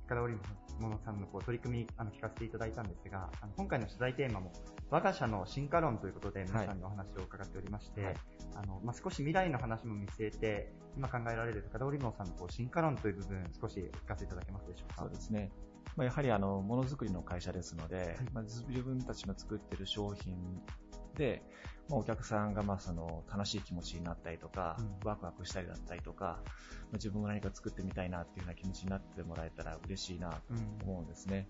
高田織物さんのこう取り組み、あの、聞かせていただいたんですが、あの今回の取材テーマも、我が社の進化論ということで、皆さんにお話を伺っておりまして、はいあの、まあ、少し未来の話も見据えて、今考えられる高田織物さんのこう進化論という部分、少し聞かせていただけますでしょうか？そうですね。まあ、やはりあの、ものづくりの会社ですので、まあ、自分たちの作ってる商品で、まあ、お客さんがまあその楽しい気持ちになったりとか、ワクワクしたりだったりとか、まあ、自分も何か作ってみたいなっていうような気持ちになってもらえたら嬉しいなと思うんですね。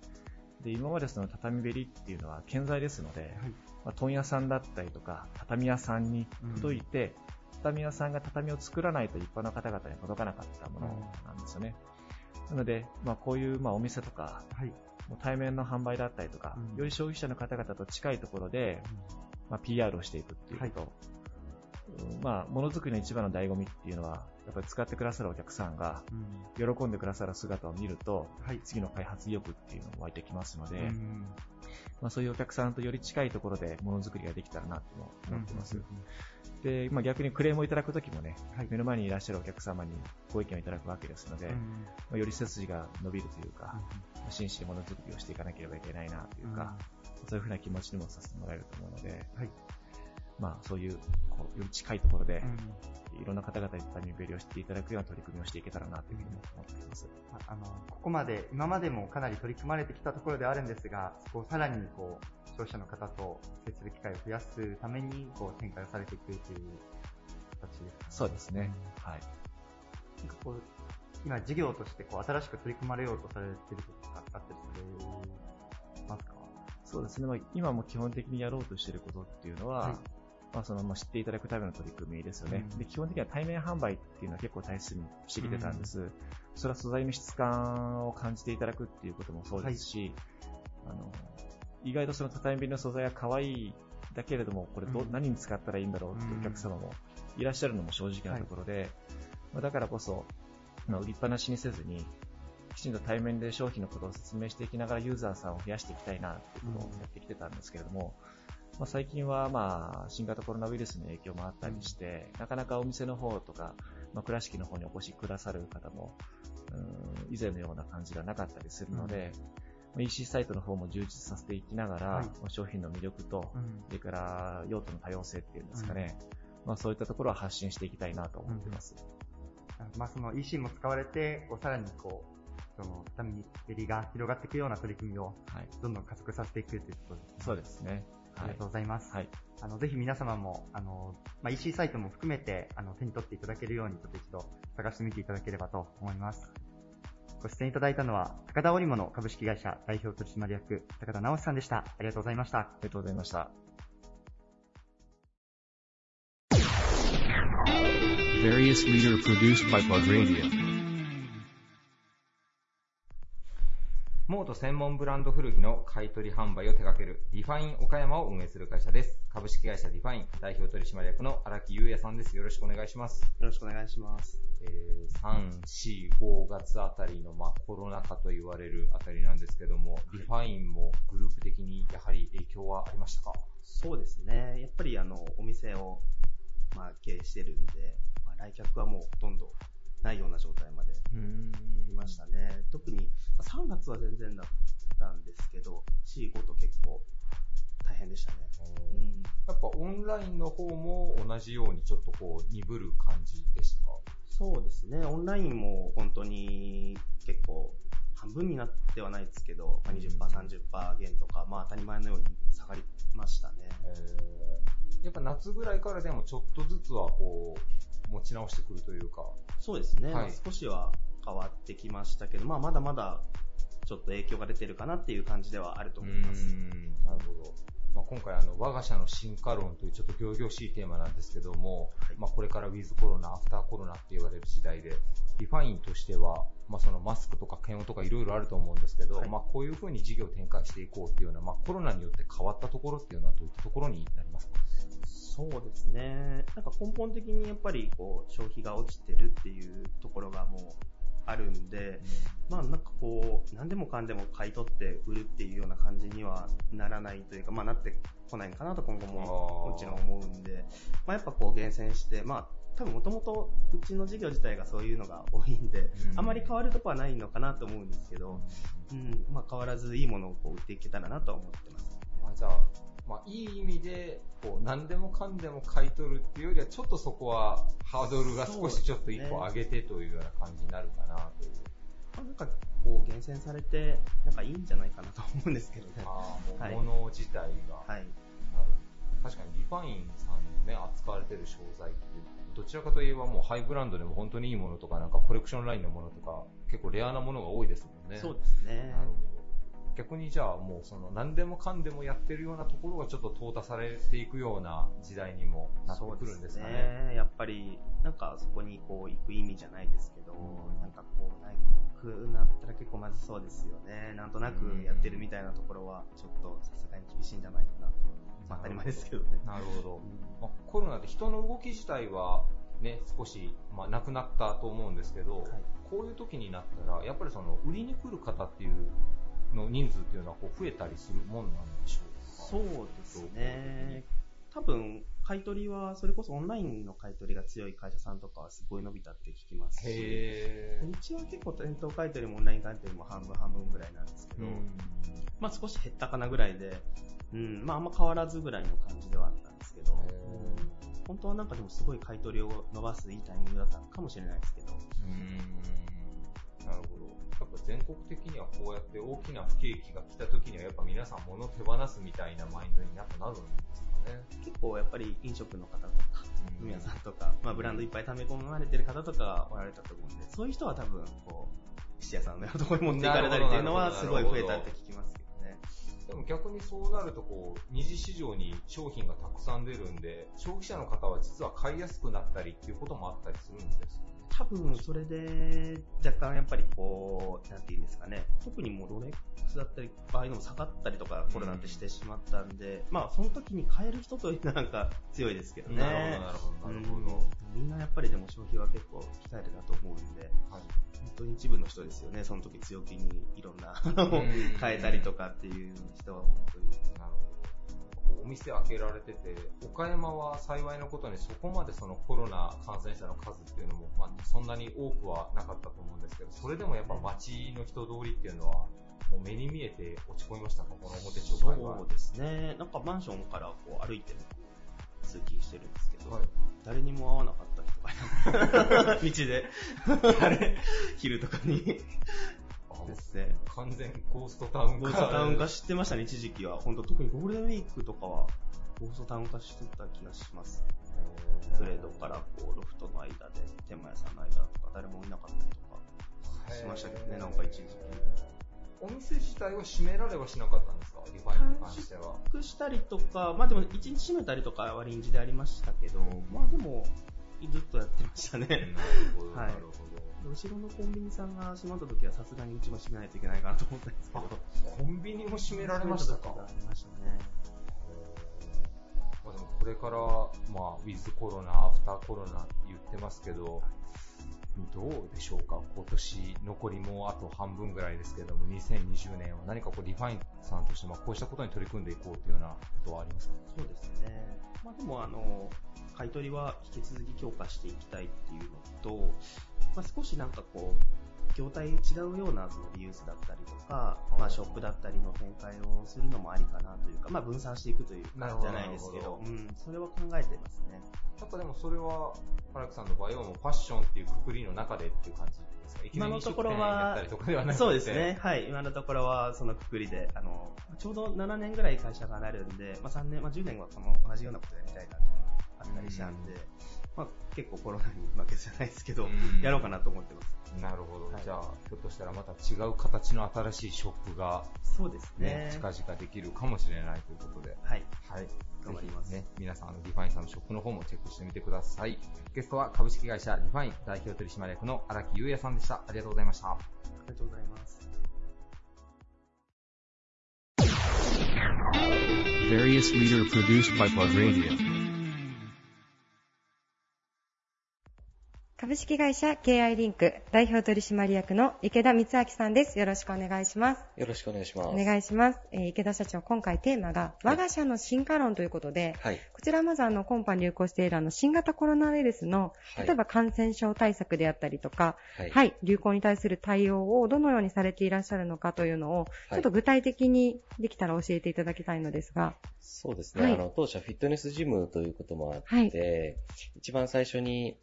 で、今までその畳べりっていうのは建材ですので、まあ、問屋さんだったりとか、畳屋さんに届いて、畳屋さんが畳を作らないと一般の方々に届かなかったものなんですよね。なので、まあ、こういうまあお店とか、もう対面の販売だったりとか、より消費者の方々と近いところで、まあ、PR をしていくっていうこと、うんまあ、ものづくりの一番の醍醐味っていうのは、やっぱり使ってくださるお客さんが、喜んでくださる姿を見ると、次の開発意欲っていうのも湧いてきますので、うん。まあ、そういうお客さんとより近いところでものづくりができたらなと思ってます。で、まあ、逆にクレームをいただくときもね、目の前にいらっしゃるお客様にご意見をいただくわけですので、うんまあ、より背筋が伸びるというか、真摯にものづくりをしていかなければいけないなというか、そういうふうな気持ちにもさせてもらえると思うので、まあ、そういうこうより近いところで、いろんな方々に畳べりをしていただくような取り組みをしていけたらなというふうに思っています。あの、ここまで、今までもかなり取り組まれてきたところではあるんですが、そこをさらにこう、消費者の方と接する機会を増やすために、こう、展開をされていくという形ですか、ね、そうですね。はい。なんかこう、今事業としてこう、新しく取り組まれようとされていることがあったりすかそうですね。まあ、今も基本的にやろうとしていることっていうのは、はいまあ、その、まあ、知っていただくための取り組みですよね。うんで、基本的には対面販売っていうのは結構大切にしてきてたんです。それは素材の質感を感じていただくっていうこともそうですし、あの、意外とその畳べりの素材は可愛いだけれども、これど、うん何に使ったらいいんだろうっていうお客様もいらっしゃるのも正直なところで、まあ、だからこそ、まあ、売りっぱなしにせずに、きちんと対面で商品のことを説明していきながらユーザーさんを増やしていきたいなっていうことをやってきてたんですけれども、まあ、最近はまあ新型コロナウイルスの影響もあったりして、なかなかお店の方とか、まあ、倉敷の方にお越しくださる方も、うん以前のような感じがなかったりするので、まあ EC サイトの方も充実させていきながら、はい。まあ商品の魅力と、うん。それから用途の多様性っていうんですかね、まあ、そういったところは発信していきたいなと思ってます。まあ、その EC も使われて、こうさらにこう、その、タミエリが広がっていくような取り組みを、はい。どんどん加速させていくということですね。そうですね。はいありがとう。ございます。はい。あの、ぜひ皆様も、あの、まあ、EC サイトも含めて、あの、手に取っていただけるように、ちょっと一度探してみていただければと思います。ご出演いただいたのは、高田織物株式会社代表取締役、高田直さんでした。ありがとうございました。ありがとうございました。Various leader produced by Plug Radio. モード専門ブランド古着の買取販売を手掛けるディファイン岡山を運営する会社です。株式会社ディファイン代表取締役の荒木優也さんです。よろしくお願いします。よろしくお願いします。えー、3、4、5月あたりの、まあ、コロナ禍と言われるあたりなんですけども、ディファインもグループ的にやはり影響はありましたか？そうですね。やっぱりあの、お店を、まあ、経営してるんで、まあ、来客はもうほとんどないような状態までうんいましたね。特に、まあ3月は全然だったんですけど、4、5と結構大変でしたね。うんやっぱオンラインの方も同じようにちょっとこう鈍る感じでしたか？そうですね。オンラインも本当に結構半分になってはないですけど、まあ、20%、30%減とか、まあ当たり前のように下がりましたね。やっぱ夏ぐらいからでもちょっとずつはこう持ち直してくるというか。そうですね。はいまあ少しは変わってきましたけど、まあまだまだちょっと影響が出てるかなっていう感じではあると思います。うんなるほど。まあ、今回あの、我が社の進化論というちょっと行々しいテーマなんですけども、はいまあ、これからウィズコロナ、アフターコロナって言われる時代で、ディファインとしては、まあ、そのマスクとか検温とかいろいろあると思うんですけど、はいまあ、こういうふうに事業を展開していこうっていうような、まあ、コロナによって変わったところっていうのはどういったところになりますか？そうですね。なんか根本的にやっぱりこう消費が落ちてるっていうところがもうあるんで、まあなんかこう、何でもかんでも買い取って売るっていうような感じにはならないというか、まあなってこないのかなと今後ももちろん思うんで、まあやっぱこう厳選して、まあ多分もともとうちの事業自体がそういうのが多いんで、うんあまり変わるとこはないのかなと思うんですけど、うん、まあ変わらずいいものをこう売っていけたらなとは思ってます。あじゃあ、まあ、いい意味で、こう、何でもかんでも買い取るっていうよりは、ちょっとそこは、ハードルが少しちょっと一歩上げてというような感じになるかなという。まあなんかこう厳選されて、なんかいいんじゃないかなと思うんですけどね。ああ、はいもう物自体が。はい。なる確かにリファインさんね、扱われてる商材って、どちらかといえばもうハイブランドでも本当にいいものとか、なんかコレクションラインのものとか、結構レアなものが多いですもんね。そうですね。なるほど。逆にじゃあもうその何でもかんでもやってるようなところがちょっと淘汰されていくような時代にもなってくるんですかね。ね。やっぱり、なんかそこにこう行く意味じゃないですけど、うんなんかこう、なくなったら結構まずそうですよね。なんとなくやってるみたいなところは、ちょっとさすがに厳しいんじゃないかなと。まあ当たり前ですけどね。なるほど。まあ、コロナで人の動き自体はね、少し、まあ、なくなったと思うんですけど、はいこういう時になったら、やっぱりその、売りに来る方っていうの人数っていうのはこう増えたりするもんなんでしょうか？そうですね。多分、買い取りは、それこそオンラインの買い取りが強い会社さんとかはすごい伸びたって聞きますし、へうちは結構店頭買い取りもオンライン買い取りも半分半分ぐらいなんですけど、まあ少し減ったかなぐらいで、うん、まああんま変わらずぐらいの感じではあったんですけど、うん本当はなんかでもすごい買い取りを伸ばすいいタイミングだったのかもしれないですけど、うんなるほど。やっぱ全国的にはこうやって大きな不景気が来た時にはやっぱ皆さん物を手放すみたいなマインドにやっぱなるんですかね。結構やっぱり飲食の方とか、飲み屋さんとか、まあブランドいっぱい溜め込まれてる方とかがおられたと思うんで、そういう人は多分、こう、質屋さんのようなところに持っていかれたりっていうのはすごい増えたって聞きますけどね。でも逆にそうなるとこう、二次市場に商品がたくさん出るんで、消費者の方は実は買いやすくなったりっていうこともあったりするんですか？ね。多分それで若干やっぱりこう、なんていうんですかね、特にもうロレックスだったり、場合でも下がったりとかコロナってしてしまったんで、まあその時に買える人というのはなんか強いですけどね。なるほど、なるほど、なるほど。うん。みんなやっぱりでも消費は結構控えてたと思うんで、はい。本当に一部の人ですよね、その時強気にいろんな変えたりとかっていう人は本当に。お店開けられてて、岡山は幸いのことにそこまでそのコロナ感染者の数っていうのも、まあ、そんなに多くはなかったと思うんですけど、それでもやっぱ街の人通りっていうのは、もう目に見えて落ち込みましたか、この表町界は。そうですね。なんかマンションからこう歩いて通勤してるんですけど、はい誰にも会わなかった人が 道で、あれ、昼とかに。ですね。完全ゴーストタウンゴーストタウン化してましたね、一時期は。本当特にゴールデンウィークとかは、ゴーストタウン化してた気がします。トレードからこう、ロフトの間で、天満屋さんの間とか、誰もいなかったりとかしましたけどね、なんか一時期。お店自体は閉められはしなかったんですか？リファインに関しては。短縮したりとか、まあでも一日閉めたりとかは臨時でありましたけど、まあでも、ずっとやってましたね。はいなるほど。後ろのコンビニさんが閉まった時はさすがにうちも閉めないといけないかなと思ったんですけど。コンビニも閉められましたかましたね。まあ、でもこれから、まあ、ウィズコロナ、アフターコロナ言ってますけど、どうでしょうか、今年残りもうあと半分ぐらいですけども、2020年は何かこうリファインさんとして、まあ、こうしたことに取り組んでいこうというようなことはありますか？そうですね。まあでもあの、買い取りは引き続き強化していきたいっていうのと、まあ少しなんかこう、業態違うようなそのリユースだったりとか、まあショップだったりの展開をするのもありかなというか、まあ分散していくというかじゃないですけど、うん、それは考えてますね。やっぱでもそれは、パラクさんの場合はもうファッションっていうくくりの中でっていう感じですか？今のところはそうですね。。はい。今のところはそのくくりで、あの、ちょうど7年ぐらい会社がなるんで、まあ3年、まあ10年はこの同じようなことやりたいなってあったりしたんで、まあ結構コロナに負けずじゃないですけど、うんやろうかなと思ってます。なるほど。はいじゃあ、ひょっとしたらまた違う形の新しいショップが、そうですねね。、近々できるかもしれないということで。はい。はい。頑張りますね、皆さん、あの、リファインさんのショップの方もチェックしてみてください。ゲストは株式会社リファイン代表取締役の荒木優也さんでした。ありがとうございました。ありがとうございます。Various leader produced by Plug Radio. 株式会社 KI リンク代表取締役の池田光明さんです。よろしくお願いします。よろしくお願いします。お願いします。えー池田社長、今回テーマが我が社の進化論ということで、はい。こちらまずあの今般流行しているあの新型コロナウイルスのはい例えば感染症対策であったりとか、はい。はい、流行に対する対応をどのようにされていらっしゃるのかというのを、ちょっと具体的にできたら教えていただきたいのですが。そうですね。はいあの、当社フィットネスジムということもあって、はい一番最初に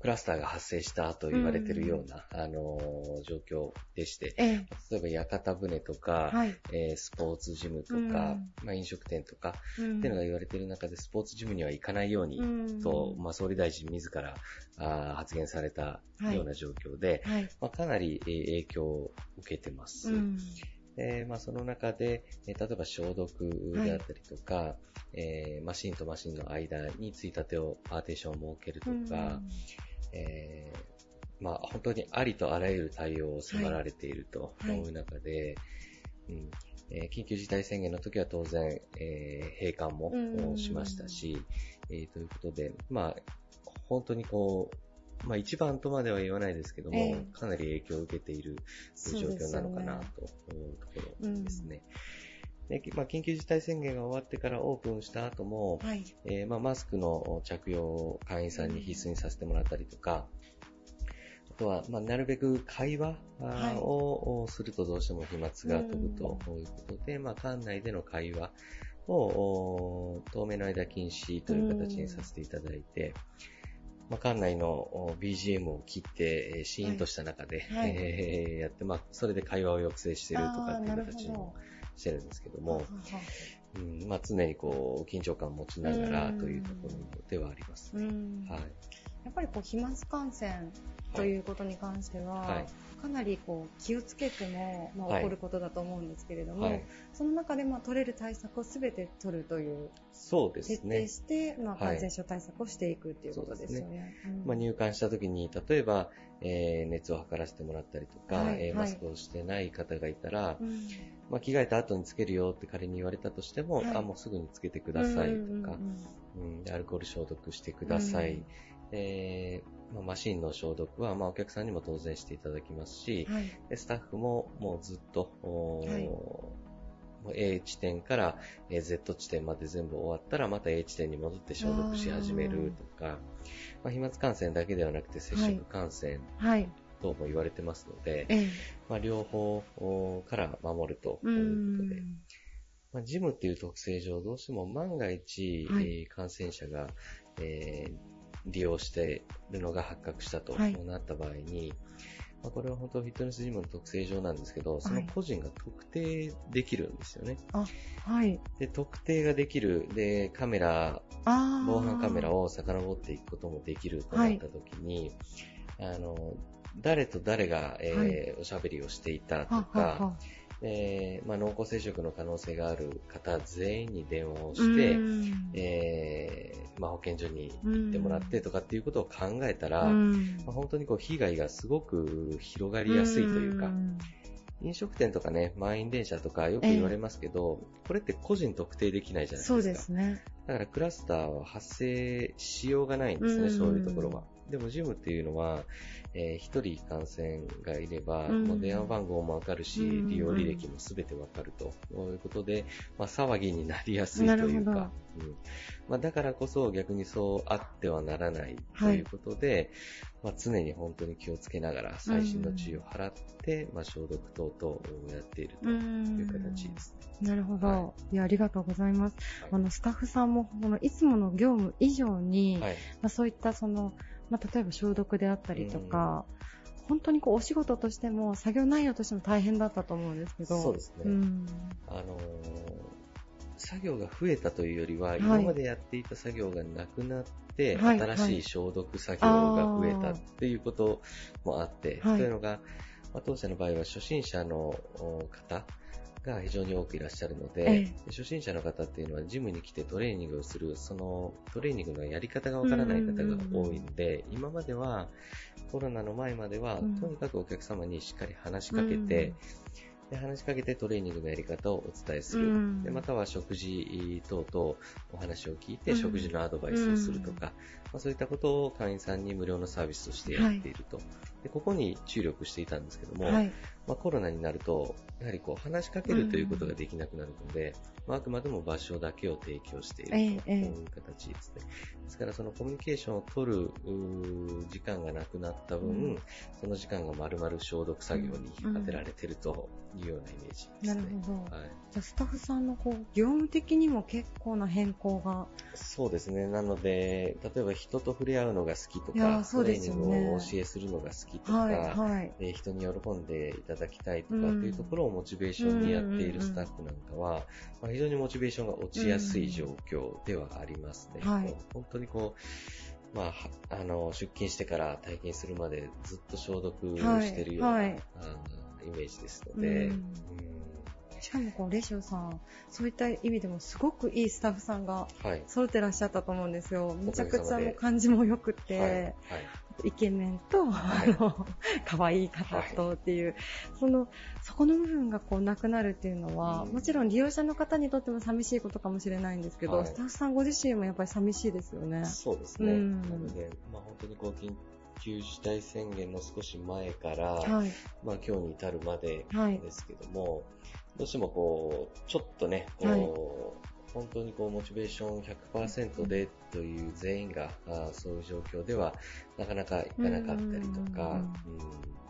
クラスターが発生したと言われているような、あのー状況でして、ええ。例えば屋形船とか、はい。えースポーツジムとか、うん。まあ、飲食店とか、うん。っていうのが言われている中で、スポーツジムには行かないように、うん。と、まあ、総理大臣自らあー発言されたような状況で、はい。まあ、かなりえー影響を受けてます。うん。えーまあ、その中で、えー例えば消毒であったりとか、えーマシンとマシンの間についたてをパーテーションを設けるとか、えーまあ、本当にありとあらゆる対応を迫られているとはい。い。う中で、うん。えー緊急事態宣言の時は当然、えー閉館もうんしましたし、えーということで、まあ、本当にこう、まあ一番とまでは言わないですけども、ええ。かなり影響を受けている状況なのかなと思うところですね。でまあ、緊急事態宣言が終わってからオープンした後も、はい。えーまあ、マスクの着用を会員さんに必須にさせてもらったりとか、あとは、まあ、なるべく会話をするとどうしても飛沫が飛ぶということで、まあ、館内での会話をお当面の間禁止という形にさせていただいて、まあ、館内のお BGM を切って、えーシーンとした中で、はい。えー やって、まあ、それで会話を抑制してるとかっていう形もしてるんですけどもはは、はうんまあ、常にこう緊張感を持ちながらうん。というところではあります。うん。はい。やっぱりこう飛沫感染ということに関しては、はい。かなりこう気をつけても、まあ、はい。起こることだと思うんですけれども、はい。その中でまあ取れる対策をすべて取るという、そうです徹底ね。して、まあ、はい。感染症対策をしていくっていうことですよね。うん。まあ、入館した時に、例えば、えー熱を測らせてもらったりとか、はい。はい。えーマスクをしてない方がいたら、うんまあ、着替えた後につけるよって仮に言われたとしても、はい。あ、もうすぐにつけてくださいとか、うんアルコール消毒してください。うん。えーまあ、マシンの消毒は、まあ、お客さんにも当然していただきますし、はい。でスタッフももうずっと、A 地点からえー Z 地点まで全部終わったら、また A 地点に戻って消毒し始めるとか、まあ、飛沫感染だけではなくて接触感染はい。等も言われてますので、ええ。まあ、両方おから守るとういうことで、ん。まあ、ジムっていう特性上、どうしても万が一、はいえー感染者が、えー利用しているのが発覚したとはいなった場合に、まあ、これは本当フィットネスジムの特性上なんですけど、その個人が特定できるんですよね。はい。で、特定ができる。で、カメラ。防犯カメラを遡っていくこともできるとなったときに、あの、誰と誰が、えーおしゃべりをしていたとはか、ははえーまあ、濃厚接触の可能性がある方全員に電話をして、うん。えーまあ、保健所に行ってもらってとかっていうことを考えたら、うん。まあ、本当にこう被害がすごく広がりやすいというか、ん。飲食店とかね、満員電車とかよく言われますけど、これって個人特定できないじゃないですか。そうですね。だからクラスターは発生しようがないんですね、うん。そういうところは。でもジムっていうのは、えー一人感染がいれば、うん。電話番号もわかるし、うん。利用履歴もすべてわかると。いうことで、まあ、騒ぎになりやすいというか、うん。まあ、だからこそ逆にそうあってはならないということで、まあ、常に本当に気をつけながら細心の注意を払って、まあ、消毒等々をやっているという形ですね。なるほど。い、や、ありがとうございます。あの、スタッフさんも、このいつもの業務以上に、はい。まあ、そういったその、まあ、例えば消毒であったりとか、本当にこう、お仕事としても、作業内容としても大変だったと思うんですけど。そうですね。ん。あのー作業が増えたというよりは、い。今までやっていた作業がなくなって、はい新しい消毒作業が増えたっていうこともあって、はい。というのが、まあ当社の場合は初心者のお方が非常に多くいらっしゃるので、初心者の方っていうのはジムに来てトレーニングをする、そのトレーニングのやり方がわからない方が多いので、今までは、コロナの前までは、うん。とにかくお客様にしっかり話しかけて、で話しかけてトレーニングのやり方をお伝えする。うん。でまたは食事等々お話を聞いて、うん。食事のアドバイスをするとか、まあ、そういったことを会員さんに無料のサービスとしてやっていると。でここに注力していたんですけども、はいまあ、コロナになると、やはりこう話しかけるということができなくなるので、まあ、あくまでも場所だけを提供しているとええいうええ形ですね。ですからそのコミュニケーションを取るうー時間がなくなった分、うんその時間が丸々消毒作業に当てられているというようなイメージですなね。るほど。はいじゃあ、スタッフさんのこう、業務的にも結構な変更が。そうですね。なので、例えば人と触れ合うのが好きとか、ねトレーニングをお教えするのが好きとか、はいはい。えー人に喜んでいただきたいとかってうん。いうところをモチベーションにやっているスタッフなんかは、まあ、非常にモチベーションが落ちやすい状況ではありますね。はい。本当にこう、まあ、はあの、出勤してから体験するまでずっと消毒をしてるような、はいはい。あーイメージですので、うん。しかもこう、レシオさん、そういった意味でもすごくいいスタッフさんがはい。揃ってらっしゃったと思うんですよ。めちゃくちゃもう感じも良くて、はい。はいイケメンと、はい。あの、可愛い方とっていう、その、そこの部分がこうなくなるっていうのは、うん。もちろん利用者の方にとっても寂しいことかもしれないんですけど、はい。スタッフさんご自身もやっぱり寂しいですよね。そうですね。うん。なので、まあ本当にこう緊急事態宣言の少し前から、はい。まあ今日に至るまではい。ですけども、どうしてもこう、ちょっとね、こう、はい本当にこう、モチベーション100%でという全員が、あーそういう状況では、なかなかいかなかったりとか、うんうん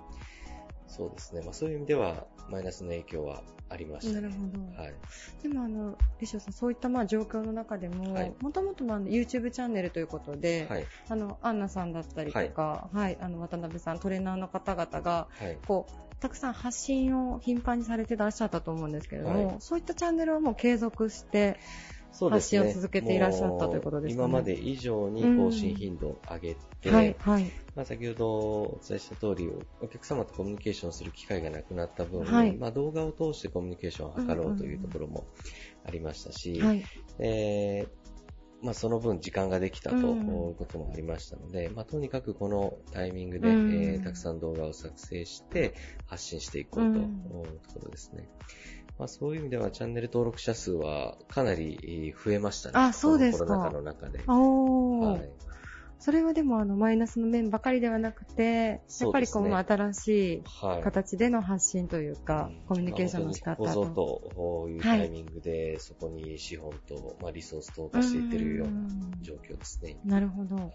そうですね。まあそういう意味では、マイナスの影響はありましたね。なるほど。はい。でもあの、レシオさん、そういったまあ状況の中でもはい、もともともあの YouTube チャンネルということで、はい。あの、アンナさんだったりとか、はい、あの、渡辺さん、トレーナーの方々が、はい。こう、たくさん発信を頻繁にされてらっしゃったと思うんですけれども、はい。そういったチャンネルはもう継続して。発信を続けていらっしゃったということですかね。も今まで以上に更新頻度を上げて、はい、はい、まあ、先ほどお伝えした通り、お客様とコミュニケーションする機会がなくなった分、はい。まあ、動画を通してコミュニケーションを図ろうというところもありましたし、はい、えーまあ、その分時間ができたとうんいうこともありましたので、まあ、とにかくこのタイミングで、うんえーたくさん動画を作成して発信していこうというところですね。まあ、そういう意味ではチャンネル登録者数はかなりえー増えましたね。あそうですかコロナ禍の中で。はい。それはでもあの、マイナスの面ばかりではなくて、やっぱりこの新しい形での発信というか、コミュニケーションの仕方まあ本当にここぞというタイミングで、そこに資本と、まあ、リソース投下していってるような状況ですね。なるほど。ま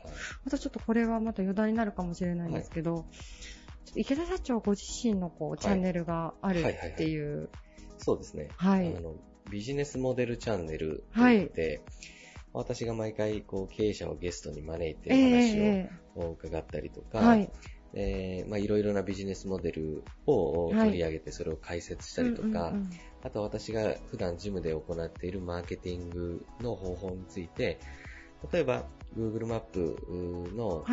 たちょっとこれはまた余談になるかもしれないんですけど、池田社長ご自身のこう、チャンネルがあるっていう。そうですね。はい。あの、ビジネスモデルチャンネルといって、私が毎回こう経営者をゲストに招いてお話を伺ったりとか、はい。えーまあ、いろいろなビジネスモデルを取り上げてそれを解説したりとか、あと私が普段ジムで行っているマーケティングの方法について、例えば Google マップの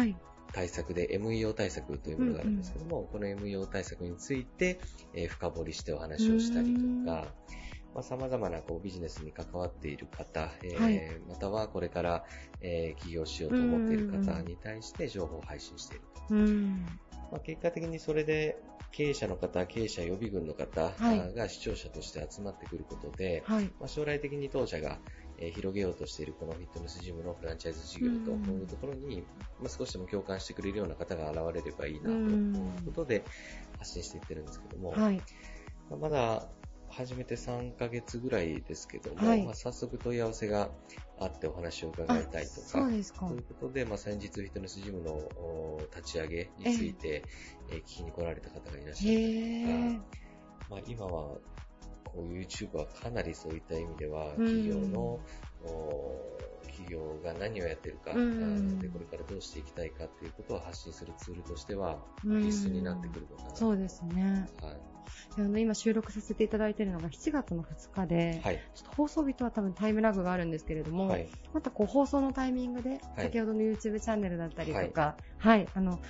対策で MEO 対策というものがあるんですけども、この MEO 対策について、えー、深掘りしてお話をしたりとか、まあ、様々なこうビジネスに関わっている方、えー、はい、またはこれから、えー、起業しようと思っている方に対して情報を配信していると。まあ、結果的にそれで経営者の方、経営者予備軍の方が視聴者として集まってくることで、はい、まあ、将来的に当社がえ広げようとしているこのフィットネスジムのフランチャイズ事業というところに、まあ、少しでも共感してくれるような方が現れればいいなということで発信していってるんですけども、はい、まあ、まだ始めて3ヶ月ぐらいですけども、はい、まあ、早速問い合わせがあってお話を伺いたいとか、そうですか。ということで、まあ、先日フィットネスジムの立ち上げについて、えー、聞きに来られた方がいらっしゃる。とか、まあ、今はこう YouTube はかなりそういった意味では、企業の、企業が何をやってるか、うん、で、これからどうしていきたいかっていうことを発信するツールとしては、必須になってくるのかな、そうですね。はい。あの今収録させていただいているのが7月の2日で、はい、ちょっと放送日とは多分タイムラグがあるんですけれども、はい、またこう放送のタイミングで、先ほどの YouTube チャンネルだったりとか、はい、はい、あの、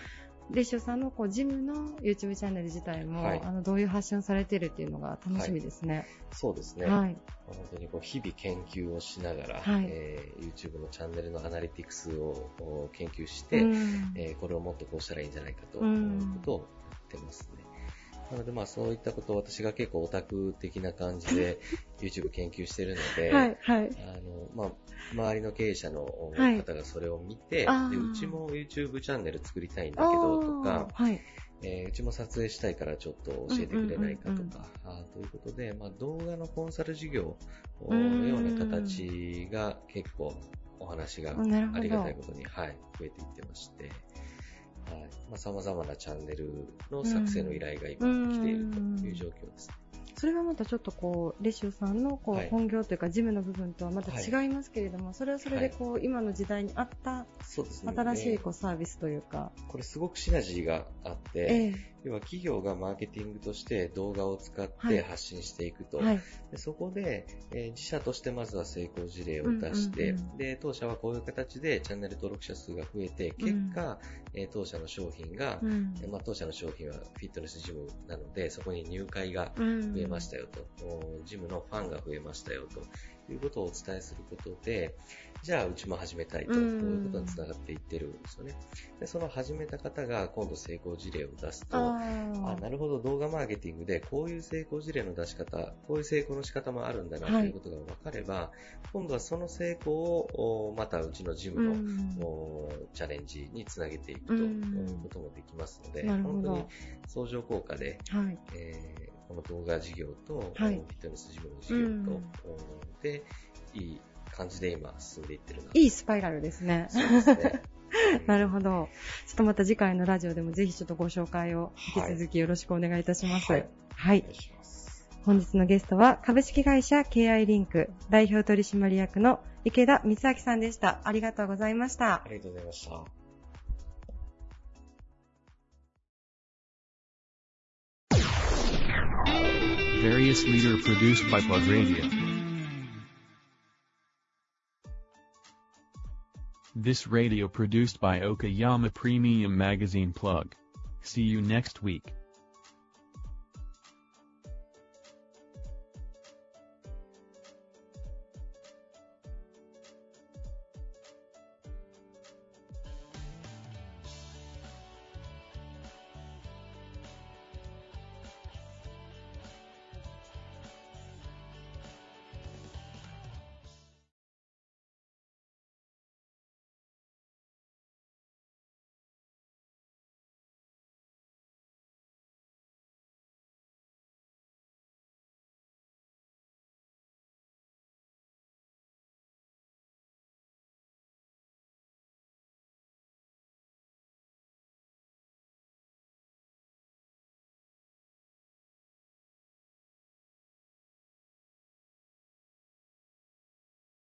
レシオさんのこうジムの YouTube チャンネル自体も、はい、あのどういう発信をされているっていうのが楽しみですね。はい、そうですね。はい、本当にこう日々研究をしながら、はい、えー、YouTube のチャンネルのアナリティクスを研究して、うん、えー、これをもっとこうしたらいいんじゃないかということをやってますね。なのでまあそういったことを私が結構オタク的な感じで YouTube 研究してるので、はいはい、あのまあ周りの経営者の方がそれを見て、はい、でうちも YouTube チャンネル作りたいんだけどとか、はい。えー、うちも撮影したいからちょっと教えてくれないかとか、うんうんうんうん、あということで、まあ、動画のコンサル事業のような形が結構お話がありがたいことに、はい、増えていってまして、はい。まあ、様々なチャンネルの作成の依頼が今来ているという状況ですね。それはまたちょっとこう、レシオさんのこう本業というか、事務の部分とはまた違いますけれども、はい、それはそれでこう、今の時代に合った、新しいこうサービスというか。これすごくシナジーがあって、えー要は企業がマーケティングとして動画を使って発信していくと。はい、でそこで、えー、自社としてまずは成功事例を出して、で、当社はこういう形でチャンネル登録者数が増えて、結果、うん、えー、当社の商品が、うん、まあ、当社の商品はフィットネスジムなので、そこに入会が増えましたよと、うん、ジムのファンが増えましたよということをお伝えすることで、じゃあうちも始めたいと、いうことにつながっていってるんですよね。で、その始めた方が今度成功事例を出すと、あなるほど、動画マーケティングでこういう成功事例の出し方、こういう成功の仕方もあるんだなということが分かれば、はい、今度はその成功をまたうちのジムのチャレンジにつなげていくということもできますので、本当に相乗効果で、はい、えー、この動画事業と、はい、フィットネスジムの事業と、で、いい感じで今進んでいってるな。いいスパイラルですね。そうですね。なるほど。ちょっとまた次回のラジオでもぜひちょっとご紹介を引き続きよろしくお願いいたします。はい。はい、本日のゲストは株式会社 KI リンク代表取締役の池田光明さんでした。ありがとうございました。ありがとうございました。Various leader produced by Plug Radio. This radio produced by Okayama Premium Magazine Plug. See you next week.